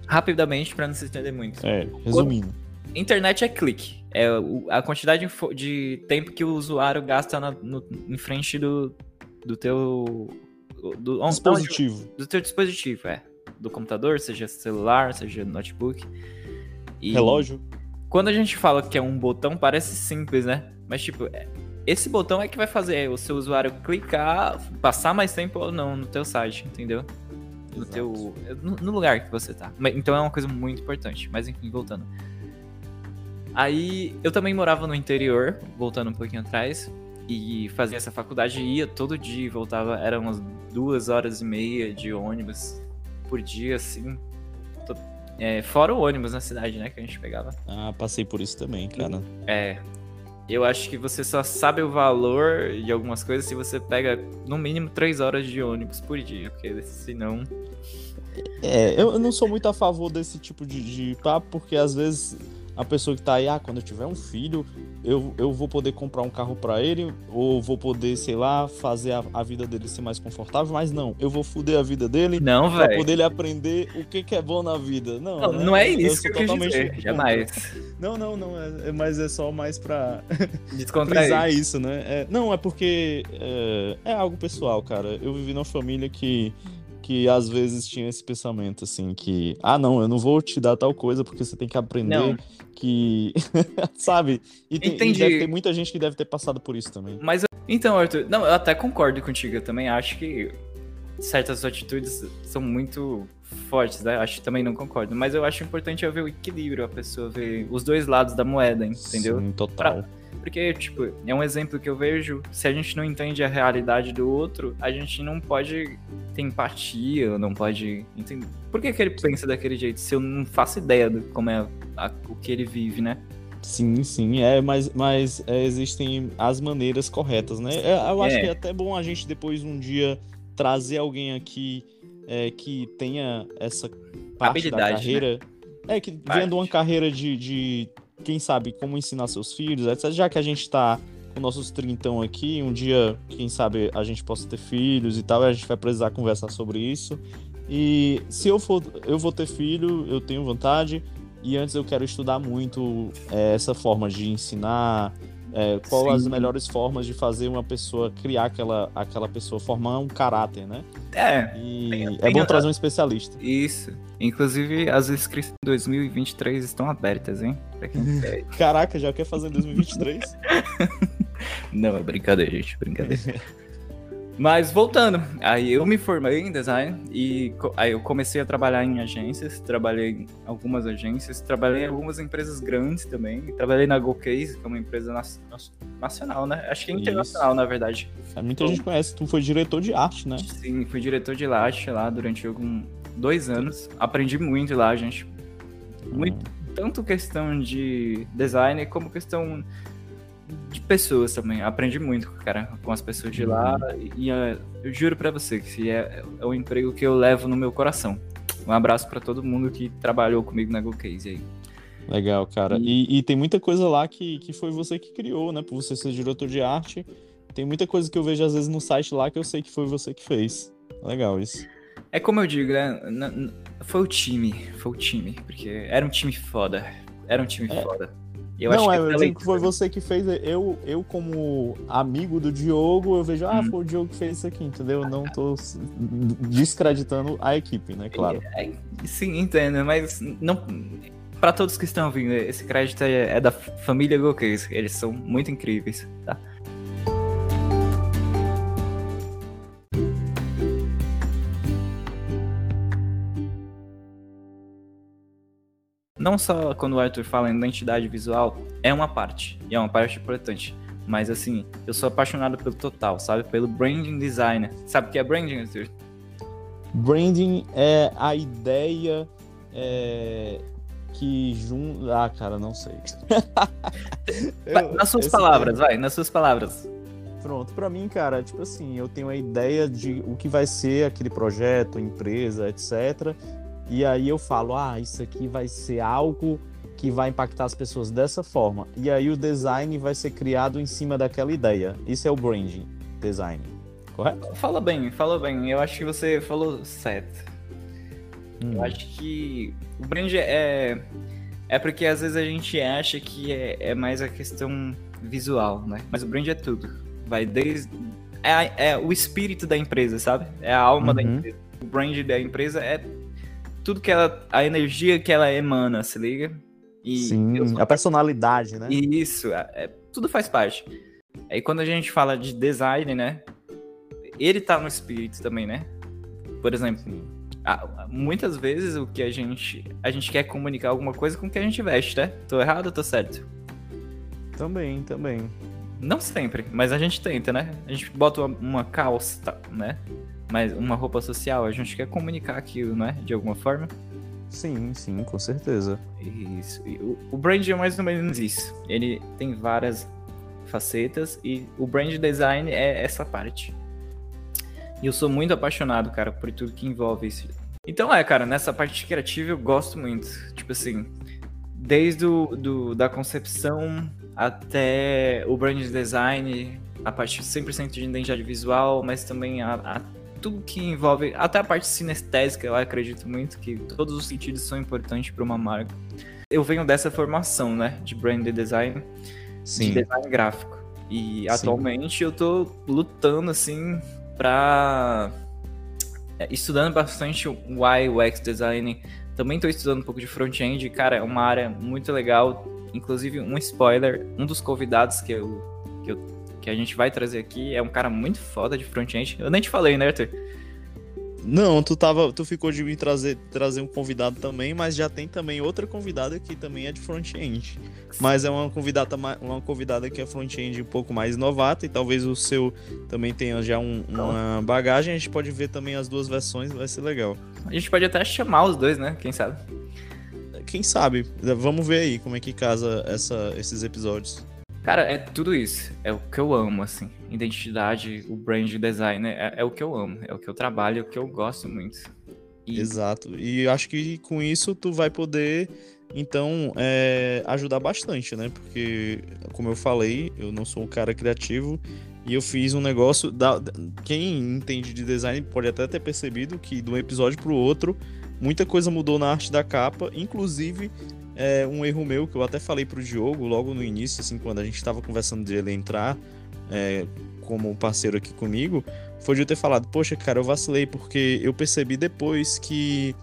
Rapidamente para não se entender muito. É, resumindo. Quando internet é clique. É a quantidade de, de tempo que o usuário gasta na, no, em frente do, do teu do, dispositivo. Onde, do teu dispositivo, é. Do computador, seja celular, seja notebook. E Relógio. Quando a gente fala que é um botão, parece simples, né? Mas, tipo, é, esse botão é que vai fazer o seu usuário clicar, passar mais tempo ou não no teu site, entendeu? No, teu, no, no lugar que você tá. Então é uma coisa muito importante. Mas enfim, voltando. Aí eu também morava no interior, voltando um pouquinho atrás, e fazia essa faculdade, ia todo dia, voltava, eram umas duas horas e meia de ônibus por dia, assim. É, fora o ônibus na cidade, né, que a gente pegava. Ah, passei por isso também, cara. É. Eu acho que você só sabe o valor de algumas coisas se você pega no mínimo três horas de ônibus por dia, porque senão. É, eu não sou muito a favor desse tipo de, de papo, porque às vezes a pessoa que tá aí, ah, quando eu tiver um filho, eu, eu vou poder comprar um carro para ele, ou vou poder, sei lá, fazer a, a, vida dele ser mais confortável, mas não, eu vou foder a vida dele não, pra poder ele aprender o que, que é bom na vida. Não, não, né? não é isso que eu quis dizer, jamais. Não, não, não, é, é, mas é só mais pra descontrair isso, né? É, não, é porque é, é algo pessoal, cara. Eu vivi numa família que que às vezes tinha esse pensamento assim que ah não eu não vou te dar tal coisa porque você tem que aprender não. que sabe? E, tem, Entendi. e ter muita gente que deve ter passado por isso também. Mas então Arthur não eu até concordo contigo eu também acho que certas atitudes são muito fortes né? Acho que também não concordo mas eu acho importante eu ver o equilíbrio a pessoa ver os dois lados da moeda entendeu? Sim, total. Pra porque, tipo, é um exemplo que eu vejo. Se a gente não entende a realidade do outro, a gente não pode ter empatia, não pode entender. Por que, que ele pensa daquele jeito se eu não faço ideia de como é a, o que ele vive, né? Sim, sim, é, mas, mas é, existem as maneiras corretas, né? É, eu acho é. que é até bom a gente depois um dia trazer alguém aqui é, que tenha essa parte Habilidade, da carreira. Né? É, que parte. vendo uma carreira de, de quem sabe, como ensinar seus filhos, etc. Já que a gente tá com nossos trintão aqui, um dia, quem sabe, a gente possa ter filhos e tal, a gente vai precisar conversar sobre isso. E se eu for, eu vou ter filho, eu tenho vontade, e antes eu quero estudar muito é, essa forma de ensinar, é, qual Sim. as melhores formas de fazer uma pessoa criar aquela, aquela pessoa, formar um caráter, né? É, E Tem- é tem bom a- trazer um especialista. isso. Inclusive, as inscrições de 2023 estão abertas, hein? Pra quem quer. Caraca, já quer fazer em 2023? Não, é brincadeira, gente, brincadeira. Mas voltando, aí eu me formei em design e aí eu comecei a trabalhar em agências, trabalhei em algumas agências, trabalhei em algumas empresas grandes também, trabalhei na GoCase, que é uma empresa nas- nacional, né? Acho que é Isso. internacional, na verdade. Muita gente conhece, tu foi diretor de arte, né? Sim, fui diretor de latte lá durante algum, dois anos, aprendi muito lá, gente. Muito, tanto questão de design como questão pessoas também. Aprendi muito, cara, com as pessoas de lá. E, eh, eu juro pra você que é, é um emprego que eu levo no meu coração. Um abraço pra todo mundo que trabalhou comigo na GoCase aí. Legal, cara. E, e tem muita coisa lá que, que foi você que criou, né? Por você ser diretor de arte. Tem muita coisa que eu vejo às vezes no site lá que eu sei que foi você que fez. Legal isso. É como eu digo, né? Foi o time, foi o time. Porque era um time foda. Era um time É. foda. Eu não, acho que é, é eu digo que foi você que fez. Eu, eu, como amigo do Diogo, eu vejo, ah, Hum. foi o Diogo que fez isso aqui, entendeu? Eu não tô descreditando a equipe, né? Claro. É, sim, entendo, mas não. Pra todos que estão ouvindo, esse crédito é, é da família GoCase. Eles são muito incríveis, tá? Não só quando o Arthur fala em identidade visual, é uma parte, e é uma parte importante. Mas assim, eu sou apaixonado pelo total, sabe? Pelo branding designer. Sabe o que é branding, Arthur? Branding é a ideia é, que jun... Ah, cara, não sei. Eu- nas suas palavras, vai, nas suas palavras. Pronto, pra mim, cara, tipo assim, eu tenho a ideia de o que vai ser aquele projeto, empresa, etc. E aí eu falo, ah, isso aqui vai ser algo que vai impactar as pessoas dessa forma. E aí o design vai ser criado em cima daquela ideia. Isso é o branding, design. Correto? Fala bem, fala bem. Eu acho que você falou certo. Hum. Eu acho que o brand é. É porque às vezes a gente acha que é, é mais a questão visual, né? Mas o brand é tudo. Vai desde. É, é o espírito da empresa, sabe? É a alma da Uhum. empresa. O brand da empresa é tudo que ela. A energia que ela emana, se liga? E Sim, a personalidade, né? Isso, é- é- tudo faz parte. Aí quando a gente fala de design, né? Ele tá no espírito também, né? Por exemplo, a- muitas vezes o que a gente. A gente quer comunicar alguma coisa com o que a gente veste, né? Tô errado ou tô certo? Também, também. Não sempre, mas a gente tenta, né? A gente bota uma, uma calça, tá, né? Mas uma roupa social, a gente quer comunicar aquilo, né? De alguma forma. Sim, sim, com certeza. Isso. O, brand é mais ou menos isso. Ele tem várias facetas e o brand design é essa parte. E eu sou muito apaixonado, cara, por tudo que envolve isso. Então é, cara, nessa parte criativa eu gosto muito. Tipo assim, desde o, do, da concepção até o brand design, a parte 100% de identidade visual, mas também a tudo que envolve, até a parte sinestésica, eu acredito muito que todos os sentidos são importantes para uma marca. Eu venho dessa formação, né, de brand design, de Sim. design gráfico. E Sim. atualmente eu tô lutando assim pra é, estudando bastante o UX design. Também tô estudando um pouco de front-end, cara, é uma área muito legal. Inclusive, um spoiler, um dos convidados que eu, que a gente vai trazer aqui é um cara muito foda de front-end. Eu nem te falei, né, Arthur? Não, tu tava, tu ficou de me trazer, trazer um convidado também, mas já tem também outra convidada que também é de front-end. Mas é uma convidada, ma- uma convidada que é front-end um pouco mais novata e talvez o seu também tenha já um- uma bagagem. A gente pode ver também as duas versões, vai ser legal. A gente pode até chamar os dois, né? Quem sabe? Quem sabe? Vamos ver aí como é que casa essa, esses episódios. Cara, é tudo isso. É o que eu amo, assim. Identidade, o brand design, é, é o que eu amo. É o que eu trabalho, é o que eu gosto muito. E Exato. E acho que com isso tu vai poder, então, é, ajudar bastante, né? Porque, como eu falei, eu não sou um cara criativo e eu fiz um negócio. Da... Quem entende de design pode até ter percebido que de um episódio pro outro, muita coisa mudou na arte da capa, inclusive é, um erro meu que eu até falei pro Diogo logo no início, assim, quando a gente tava conversando de ele entrar é, como parceiro aqui comigo, foi de eu ter falado, poxa, cara, eu vacilei porque eu percebi depois que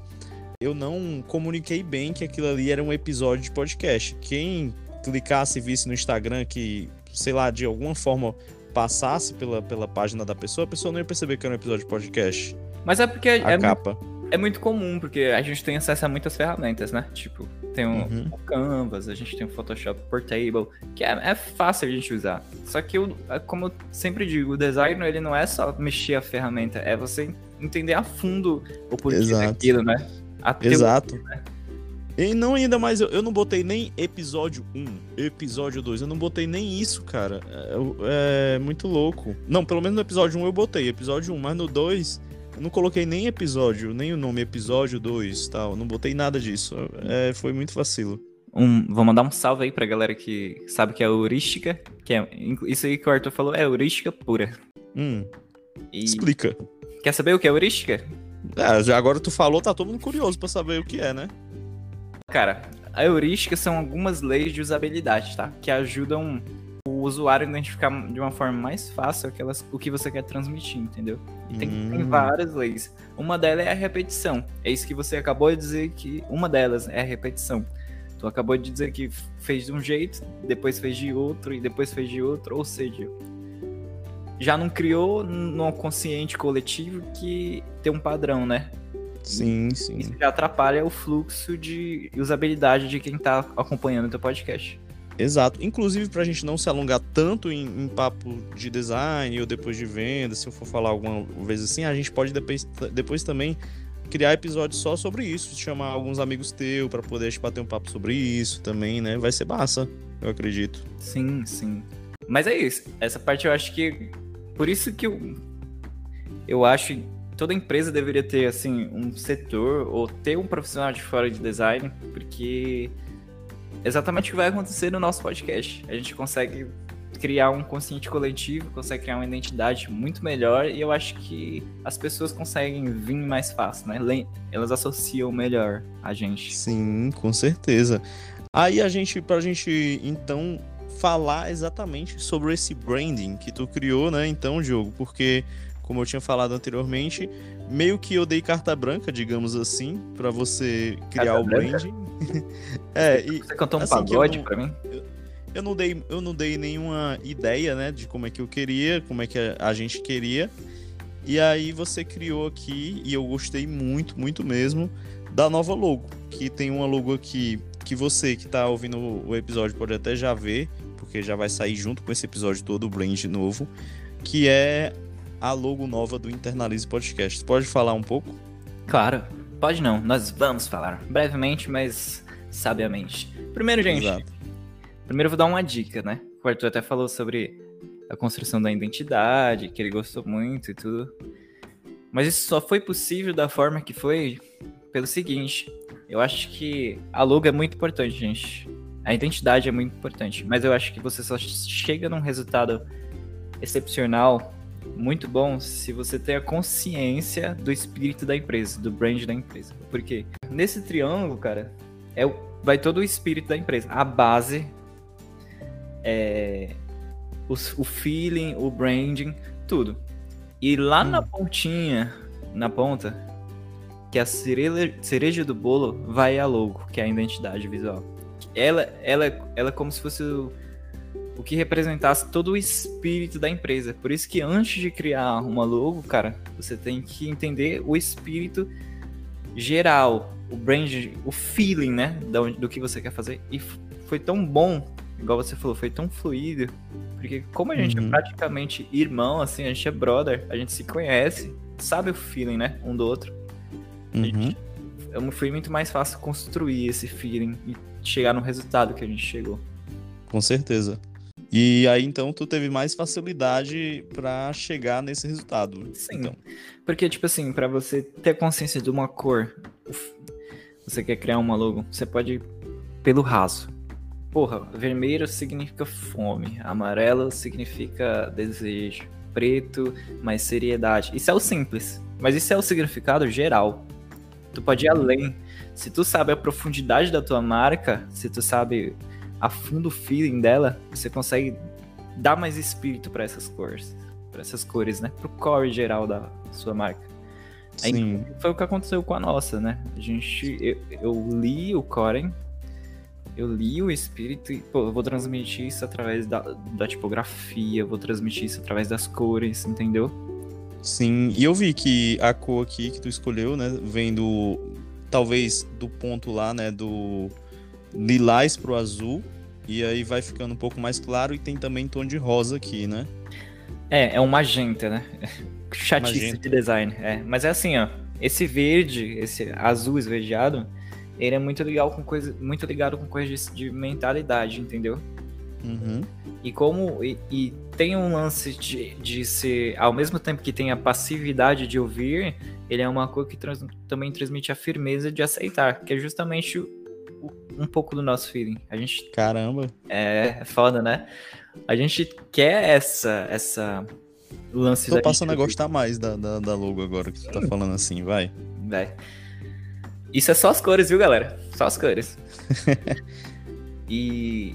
eu não comuniquei bem que aquilo ali era um episódio de podcast. Quem clicasse e visse no Instagram que, sei lá, de alguma forma passasse pela, pela página da pessoa, a pessoa não ia perceber que era um episódio de podcast. Mas é porque A é, capa. É muito comum, porque a gente tem acesso a muitas ferramentas, né? Tipo, tem um, Uhum. o Canvas, a gente tem o Photoshop Portable, que é, é fácil a gente usar. Só que, o, é como eu sempre digo, o design ele não é só mexer a ferramenta, é você entender a fundo o porquê Exato. daquilo, né? A teoria, Exato. E não ainda mais, eu, eu não botei nem episódio 1, episódio 2, eu não botei nem isso, cara. É, é muito louco. Não, pelo menos no episódio 1 eu botei, episódio 1, mas no 2 eu não coloquei nem episódio, nem o nome episódio 2 tal, não botei nada disso. É, foi muito vacilo. Um, vou mandar um salve aí pra galera que sabe que é heurística, que é isso aí que o Arthur falou, é heurística pura. Hum, E explica. quer saber o que é heurística? É, já agora tu falou, tá todo mundo curioso pra saber o que é, né? Cara, a heurística são algumas leis de usabilidade, tá? Que ajudam o usuário identificar de uma forma mais fácil aquelas, o que você quer transmitir, entendeu? E tem, Hum. tem várias leis. Uma delas é a repetição. É isso que você acabou de dizer que uma delas é a repetição. Tu acabou de dizer que fez de um jeito, depois fez de outro e depois fez de outro, ou seja, já não criou no consciente coletivo que tem um padrão, né? Sim, sim. Isso já atrapalha o fluxo de usabilidade de quem tá acompanhando o teu podcast. Exato. Inclusive, pra gente não se alongar tanto em, em papo de design ou depois de venda, se eu for falar alguma vez assim, a gente pode depois, depois também criar episódios só sobre isso, chamar alguns amigos teus pra poder tipo, bater um papo sobre isso também, né? Vai ser massa, eu acredito. Sim, sim. Mas é isso. Essa parte eu acho que. Por isso que eu. Eu acho que toda empresa deveria ter, assim, um setor ou ter um profissional de fora de design, porque. Exatamente o que vai acontecer no nosso podcast. A gente consegue criar um consciente coletivo, consegue criar uma identidade muito melhor e eu acho que as pessoas conseguem vir mais fácil, né? Elas associam melhor a gente. Sim, com certeza. Aí a gente, pra gente então falar exatamente sobre esse branding que tu criou, né? Então, Diogo, porque como eu tinha falado anteriormente, meio que eu dei carta branca, digamos assim, pra você criar Carta o branding. é, e Você cantou um assim, eu pagode não- pra mim? eu não dei, eu não dei nenhuma ideia, né, de como é que eu queria, como é que a, gente queria. E aí você criou aqui e eu gostei muito, muito mesmo da nova logo, que tem uma logo aqui que você que tá ouvindo o o episódio pode até já ver, porque já vai sair junto com esse episódio todo o brand novo, que é a logo nova do Internalize Podcast. Pode falar um pouco? Claro, pode não, nós vamos falar brevemente, mas sabiamente. Primeiro, gente, Exato. primeiro eu vou dar uma dica, né? O Arthur até falou sobre a construção da identidade, que ele gostou muito e tudo. Mas isso só foi possível da forma que foi pelo seguinte. Eu acho que a logo é muito importante, gente. A identidade é muito importante. Mas eu acho que você só chega num resultado excepcional, muito bom, se você tem a consciência do espírito da empresa, do brand da empresa. Porque nesse triângulo, cara, é o, vai todo o espírito da empresa. A base é o, o feeling, o branding, tudo. E lá Hum. na pontinha, na ponta, que é a cereja, cereja do bolo, vai a logo, que é a identidade visual. Ela, ela, ela é como se fosse o, o que representasse todo o espírito da empresa. Por isso que antes de criar uma logo, cara, você tem que entender o espírito geral, o brand, o feeling, né, onde- do que você quer fazer. E foi tão bom, igual você falou, foi tão fluido, porque como a gente Uhum. é praticamente irmão, assim, a gente é brother, a gente se conhece, sabe o feeling, né, um do outro. Uhum. Eu foi muito mais fácil construir esse feeling e chegar no resultado que a gente chegou. Com certeza. E aí então tu teve mais facilidade pra chegar nesse resultado. Sim. Então. Porque, tipo assim, pra você ter consciência de uma cor, você quer criar uma logo, você pode ir pelo raso. Porra, vermelho significa fome, amarelo significa desejo, preto, mais seriedade. Isso é o simples, mas isso é o significado geral. Tu pode ir além. Se tu sabe a profundidade da tua marca, se tu sabe a fundo o feeling dela, você consegue dar mais espírito para essas cores, para essas cores, né? Pro core geral da sua marca. Aí, foi o que aconteceu com a nossa, né? A gente, eu, eu li o core, eu li o espírito e, pô, eu vou transmitir isso através da, da tipografia, vou transmitir isso através das cores, entendeu? Sim, e eu vi que a cor aqui que tu escolheu, né, vem do, talvez do ponto lá, né, do lilás pro azul, e aí vai ficando um pouco mais claro e tem também tom de rosa aqui, né? É, é um magenta, né? Chatice magenta. de design, é. Mas é assim, ó, esse verde, esse azul esverdeado, ele é muito legal com coisa, muito ligado com coisas de, de mentalidade, entendeu? Uhum. E como e, e, tem um lance de, de ser, ao mesmo tempo que tem a passividade de ouvir, ele é uma cor que trans, também transmite a firmeza de aceitar, que é justamente o, um pouco do nosso feeling. A gente caramba é, é foda, né? A gente quer essa essa lance. Tô passando a gostar mais da, da, da logo agora que tu tá falando assim, vai. Vai. Isso é só as cores, viu, galera? Só as cores. e,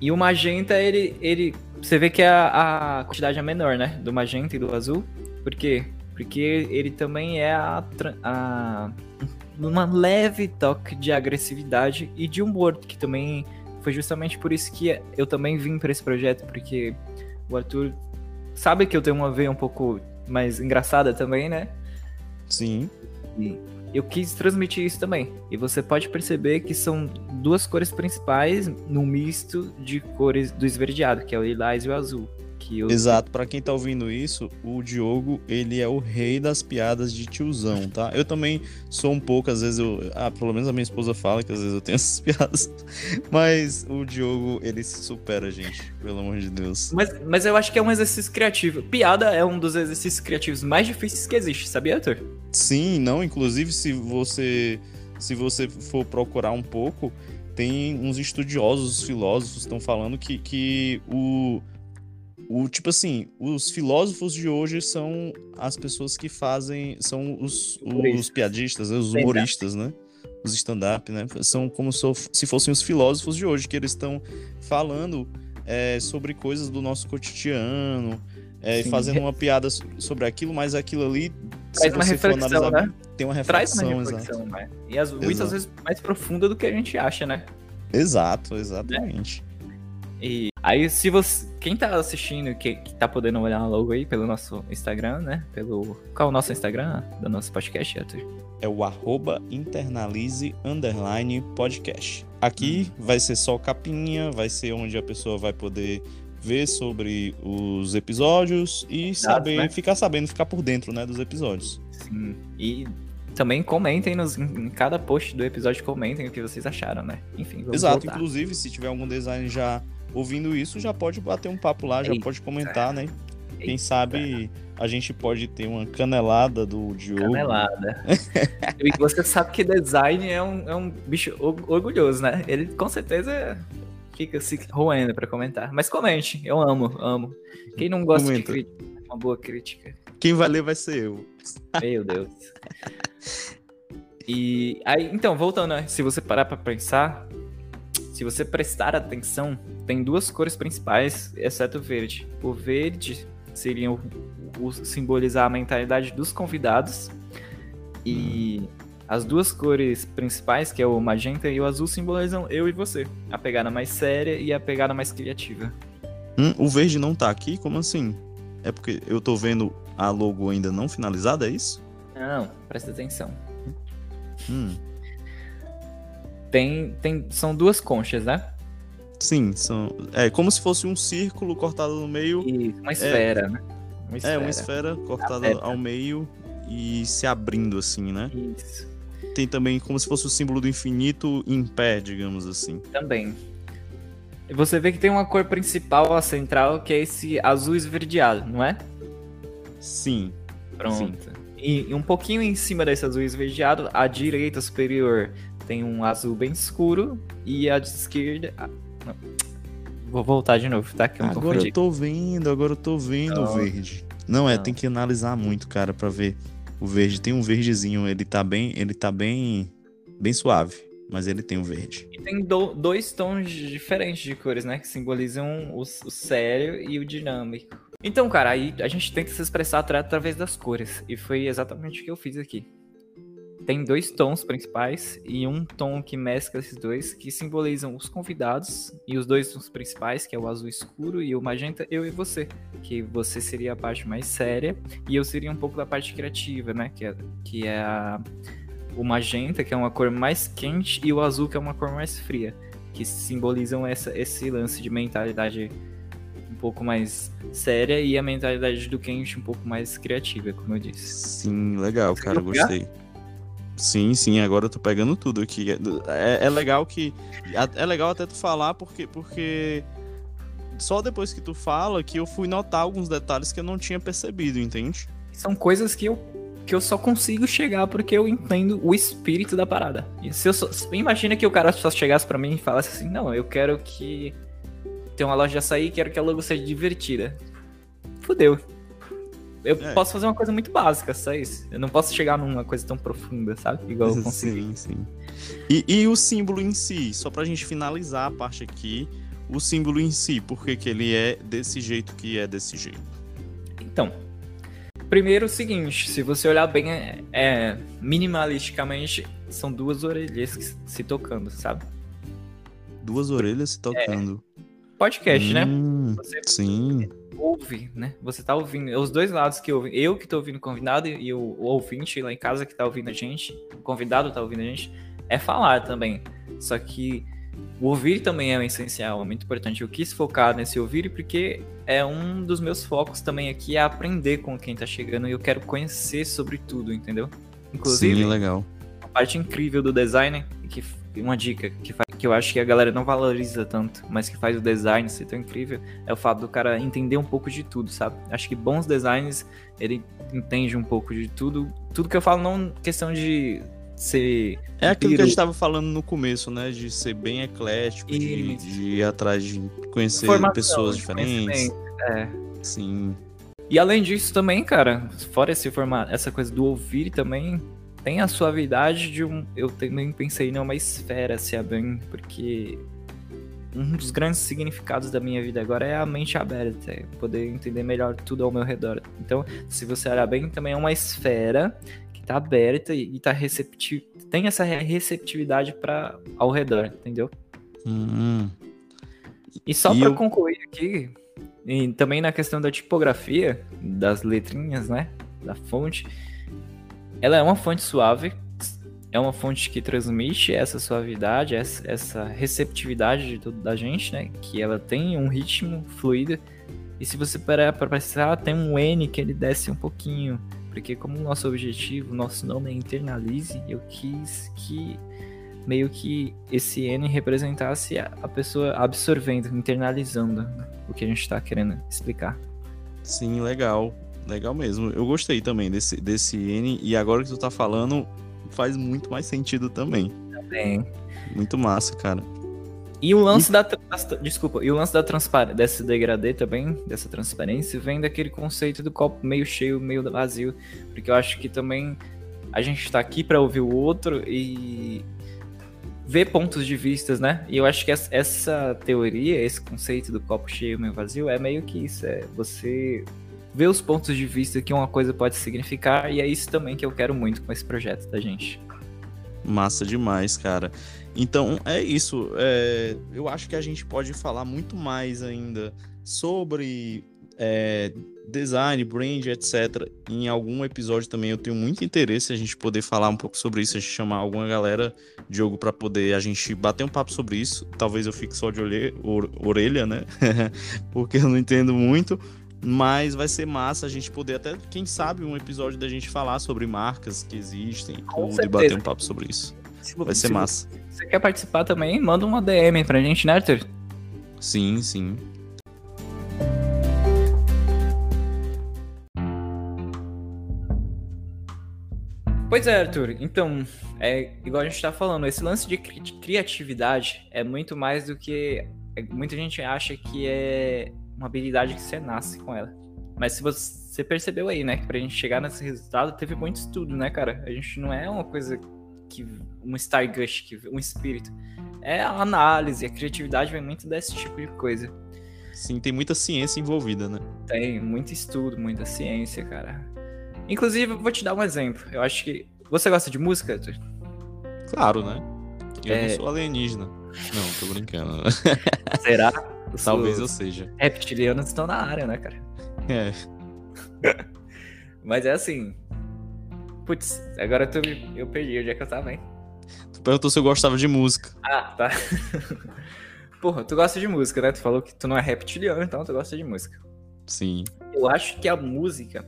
e o magenta, ele, ele. Você vê que a, a quantidade é menor, né? Do magenta e do azul. Por quê? Porque ele também é a, a uma leve toque de agressividade e de humor, que também foi justamente por isso que eu também vim para esse projeto, porque o Arthur sabe que eu tenho uma veia um pouco mais engraçada também, né? Sim. E eu quis transmitir isso também. E você pode perceber que são duas cores principais no misto de cores do esverdeado, que é o lilás e o azul. Eu... Exato, para quem tá ouvindo isso, o Diogo, ele é o rei das piadas de tiozão, tá? Eu também sou um pouco, às vezes eu, ah, pelo menos a minha esposa fala que às vezes eu tenho essas piadas, mas o Diogo, ele se supera, gente, pelo amor de Deus. Mas, mas eu acho que é um exercício criativo. Piada é um dos exercícios criativos mais difíceis que existe, sabia, Arthur? Sim, não, inclusive se você se você for procurar um pouco, tem uns estudiosos, filósofos estão falando que, que o o tipo assim, os filósofos de hoje são as pessoas que fazem, são os, os piadistas, né? os humoristas, né? Os stand-up, né? São como se fossem os filósofos de hoje, que eles estão falando é, sobre coisas do nosso cotidiano, é, fazendo uma piada sobre aquilo, mas aquilo ali, Traz uma reflexão, analisar, né? tem uma reflexão, Traz uma reflexão, né? E as, muitas vezes mais profunda do que a gente acha, né? Exato, exatamente. E aí, se você. Quem tá assistindo, que, que tá podendo olhar logo aí pelo nosso Instagram, né? Pelo. Qual é o nosso Instagram do nosso podcast, Arthur? É o arroba internalize underline podcast. Aqui vai ser só capinha, vai ser onde a pessoa vai poder ver sobre os episódios e saber, né? ficar sabendo, ficar por dentro, né, dos episódios. Sim. E também comentem nos, em cada post do episódio, comentem o que vocês acharam, né? Enfim, Exato, voltar. inclusive, se tiver algum design já ouvindo isso, já pode bater um papo lá, já Eita. pode comentar, né? Quem Eita. sabe a gente pode ter uma canelada do Diogo. Canelada. e você sabe que design é um, é um bicho orgulhoso, né? Ele com certeza fica se roendo para comentar. Mas comente, eu amo, amo. Quem não gosta Comenta. de crítica, uma boa crítica. Quem vai ler vai ser eu. Meu Deus. E aí, então, voltando, né? Se você parar para pensar, se você prestar atenção, tem duas cores principais, exceto o verde. O verde seria o, o simbolizar a mentalidade dos convidados e hum. as duas cores principais, que é o magenta e o azul, simbolizam eu e você. A pegada mais séria e a pegada mais criativa. Hum, o verde não tá aqui? Como assim? É porque eu tô vendo a logo ainda não finalizada, é isso? Não, presta atenção. Hum tem, tem, são duas conchas, né? Sim, são. É como se fosse um círculo cortado no meio. Isso, uma esfera, é, né? Uma esfera. É, uma esfera cortada ao meio e se abrindo assim, né? Isso. Tem também como se fosse o símbolo do infinito em pé, digamos assim. Também. E você vê que tem uma cor principal, a central, que é esse azul esverdeado, não é? Sim. Pronto. Sim. E, e um pouquinho em cima desse azul esverdeado, à direita superior tem um azul bem escuro e a de esquerda. Ah, Vou voltar de novo, tá? Que eu agora confundi. eu tô vendo, agora eu tô vendo o verde. Não, é, não. tem que analisar muito, cara, para ver. O verde tem um verdezinho, ele tá bem, ele tá bem, bem suave, mas ele tem um verde. E tem do, dois tons diferentes de cores, né? Que simbolizam o, o sério e o dinâmico. Então, cara, aí a gente tenta se expressar através das cores. E foi exatamente o que eu fiz aqui tem dois tons principais e um tom que mescla esses dois, que simbolizam os convidados, e os dois tons principais, que é o azul escuro e o magenta, eu e você. Que você seria a parte mais séria e eu seria um pouco da parte criativa, né? Que é, que é a, o magenta, que é uma cor mais quente, e o azul, que é uma cor mais fria, que simbolizam essa, esse lance de mentalidade um pouco mais séria e a mentalidade do quente um pouco mais criativa, como eu disse. Sim, legal, cara, gostei. Sim, sim, agora eu tô pegando tudo aqui. É, é legal que. É legal até tu falar, porque, porque só depois que tu fala que eu fui notar alguns detalhes que eu não tinha percebido, entende? São coisas que eu, que eu só consigo chegar porque eu entendo o espírito da parada. E se eu só, imagina que o cara só chegasse para mim e falasse assim: Não, eu quero que. Tem uma loja de açaí quero que a logo seja divertida. Fudeu. Eu é. posso fazer uma coisa muito básica, só isso. Eu não posso chegar numa coisa tão profunda, sabe? Igual eu consigo. Sim, sim. E, e o símbolo em si, só pra gente finalizar a parte aqui, o símbolo em si, por que, que ele é desse jeito que é desse jeito? Então, primeiro o seguinte, se você olhar bem, é, é minimalisticamente, são duas orelhas se tocando, sabe? Duas orelhas se tocando. É. Podcast, né? hum, né? Você, sim ouve, né? Você tá ouvindo. Os dois lados que ouvem. Eu que tô ouvindo o convidado e o, o ouvinte lá em casa que tá ouvindo a gente, o convidado tá ouvindo a gente, é falar também. Só que o ouvir também é essencial, é muito importante. Eu quis focar nesse ouvir porque é um dos meus focos também aqui é aprender com quem tá chegando e eu quero conhecer sobre tudo, entendeu? Inclusive, Sim, legal. A parte incrível do design, que uma dica que, faz, que eu acho que a galera não valoriza tanto, mas que faz o design ser tão incrível, é o fato do cara entender um pouco de tudo, sabe? Acho que bons designs, ele entende um pouco de tudo. Tudo que eu falo não questão de ser. É aquilo que a gente estava falando no começo, né? De ser bem eclético, de, de, ir atrás de conhecer Formação, pessoas diferentes. É. Sim. E além disso também, cara, fora esse formato, essa coisa do ouvir também, tem a suavidade de um. Eu também pensei numa esfera se abrindo, porque um dos grandes significados da minha vida agora é a mente aberta, é poder entender melhor tudo ao meu redor. Então, se você olhar bem, também é uma esfera que está aberta e está receptiva, tem essa receptividade para ao redor, entendeu? Uhum. E só para eu... concluir aqui, e também na questão da tipografia das letrinhas, né, da fonte, ela é uma fonte suave, é uma fonte que transmite essa suavidade, essa, receptividade de tudo da gente, né? Que ela tem um ritmo fluido. E se você parar para pensar, tem um N que ele desce um pouquinho. Porque como nosso objetivo, nosso nome é internalize, eu quis que meio que esse N representasse a pessoa absorvendo, internalizando o que a gente está querendo explicar. Sim, legal. Legal mesmo. Eu gostei também desse, desse N. E agora que tu tá falando, faz muito mais sentido também. Também. Muito massa, cara. E o lance e... da. Desculpa, e o lance da transparência, desse degradê também, dessa transparência, vem daquele conceito do copo meio cheio, meio vazio. Porque eu acho que também a gente tá aqui para ouvir o outro e ver pontos de vistas, né? E eu acho que essa teoria, esse conceito do copo cheio, meio vazio, é meio que isso. É você ver os pontos de vista que uma coisa pode significar, e é isso também que eu quero muito com esse projeto da gente. Massa demais, cara. Então é isso. É, eu acho que a gente pode falar muito mais ainda sobre é, design, brand, etc. Em algum episódio também eu tenho muito interesse a gente poder falar um pouco sobre isso, a gente chamar alguma galera, Diogo, para poder a gente bater um papo sobre isso. Talvez eu fique só de orelha, né? Porque eu não entendo muito. Mas vai ser massa a gente poder até, quem sabe, um episódio da gente falar sobre marcas que existem, Com tudo, e bater um papo sobre isso. Se, vai ser massa. Você quer participar também? Manda uma DM pra gente, né, Arthur? Sim, sim. Pois é, Arthur. Então, é igual a gente tá falando, esse lance de cri criatividade é muito mais do que. É, muita gente acha que é uma habilidade que você nasce com ela. Mas se você, percebeu aí, né? Que pra gente chegar nesse resultado teve muito estudo, né, cara? A gente não é uma coisa que. um Stargush, que, um espírito. É a análise, a criatividade vem muito desse tipo de coisa. Sim, tem muita ciência envolvida, né? Tem muito estudo, muita ciência, cara. Inclusive, eu vou te dar um exemplo. Eu acho que. Você gosta de música, Arthur? Claro, né? Eu é... não sou alienígena. Não, tô brincando. Será? Talvez eu seja. Reptilianos estão na área, né, cara? É. Mas é assim. Putz, agora tu, eu perdi onde é que eu tava, hein? Tu perguntou se eu gostava de música. Ah, tá. Porra, tu gosta de música, né? Tu falou que tu não é reptiliano, então tu gosta de música. Sim. Eu acho que a música.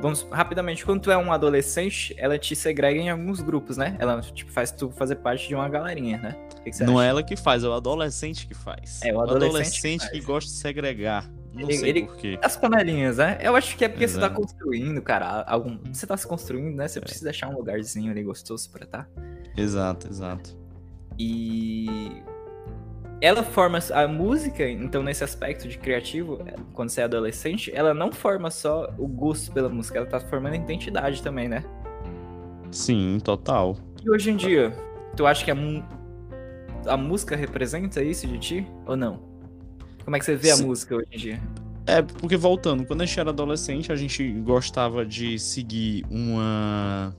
Vamos rapidamente, quando tu é um adolescente, ela te segrega em alguns grupos, né? Ela tipo, faz tu fazer parte de uma galerinha, né? Que que não é ela que faz, é o adolescente que faz. É, o adolescente, o adolescente que, que, gosta de segregar. Não ele, sei ele, por quê. As panelinhas, né? Eu acho que é porque Exato. você tá construindo, cara. Algum, você tá se construindo, né? Você é. precisa achar um lugarzinho ali gostoso pra tá. Exato, exato. E ela forma a música, então nesse aspecto de criativo, quando você é adolescente, ela não forma só o gosto pela música, ela tá formando a identidade também, né? Sim, total. E hoje em dia, tu acha que a, a música representa isso de ti ou não? Como é que você vê Sim. a música hoje em dia? É, porque voltando, quando a gente era adolescente, a gente gostava de seguir uma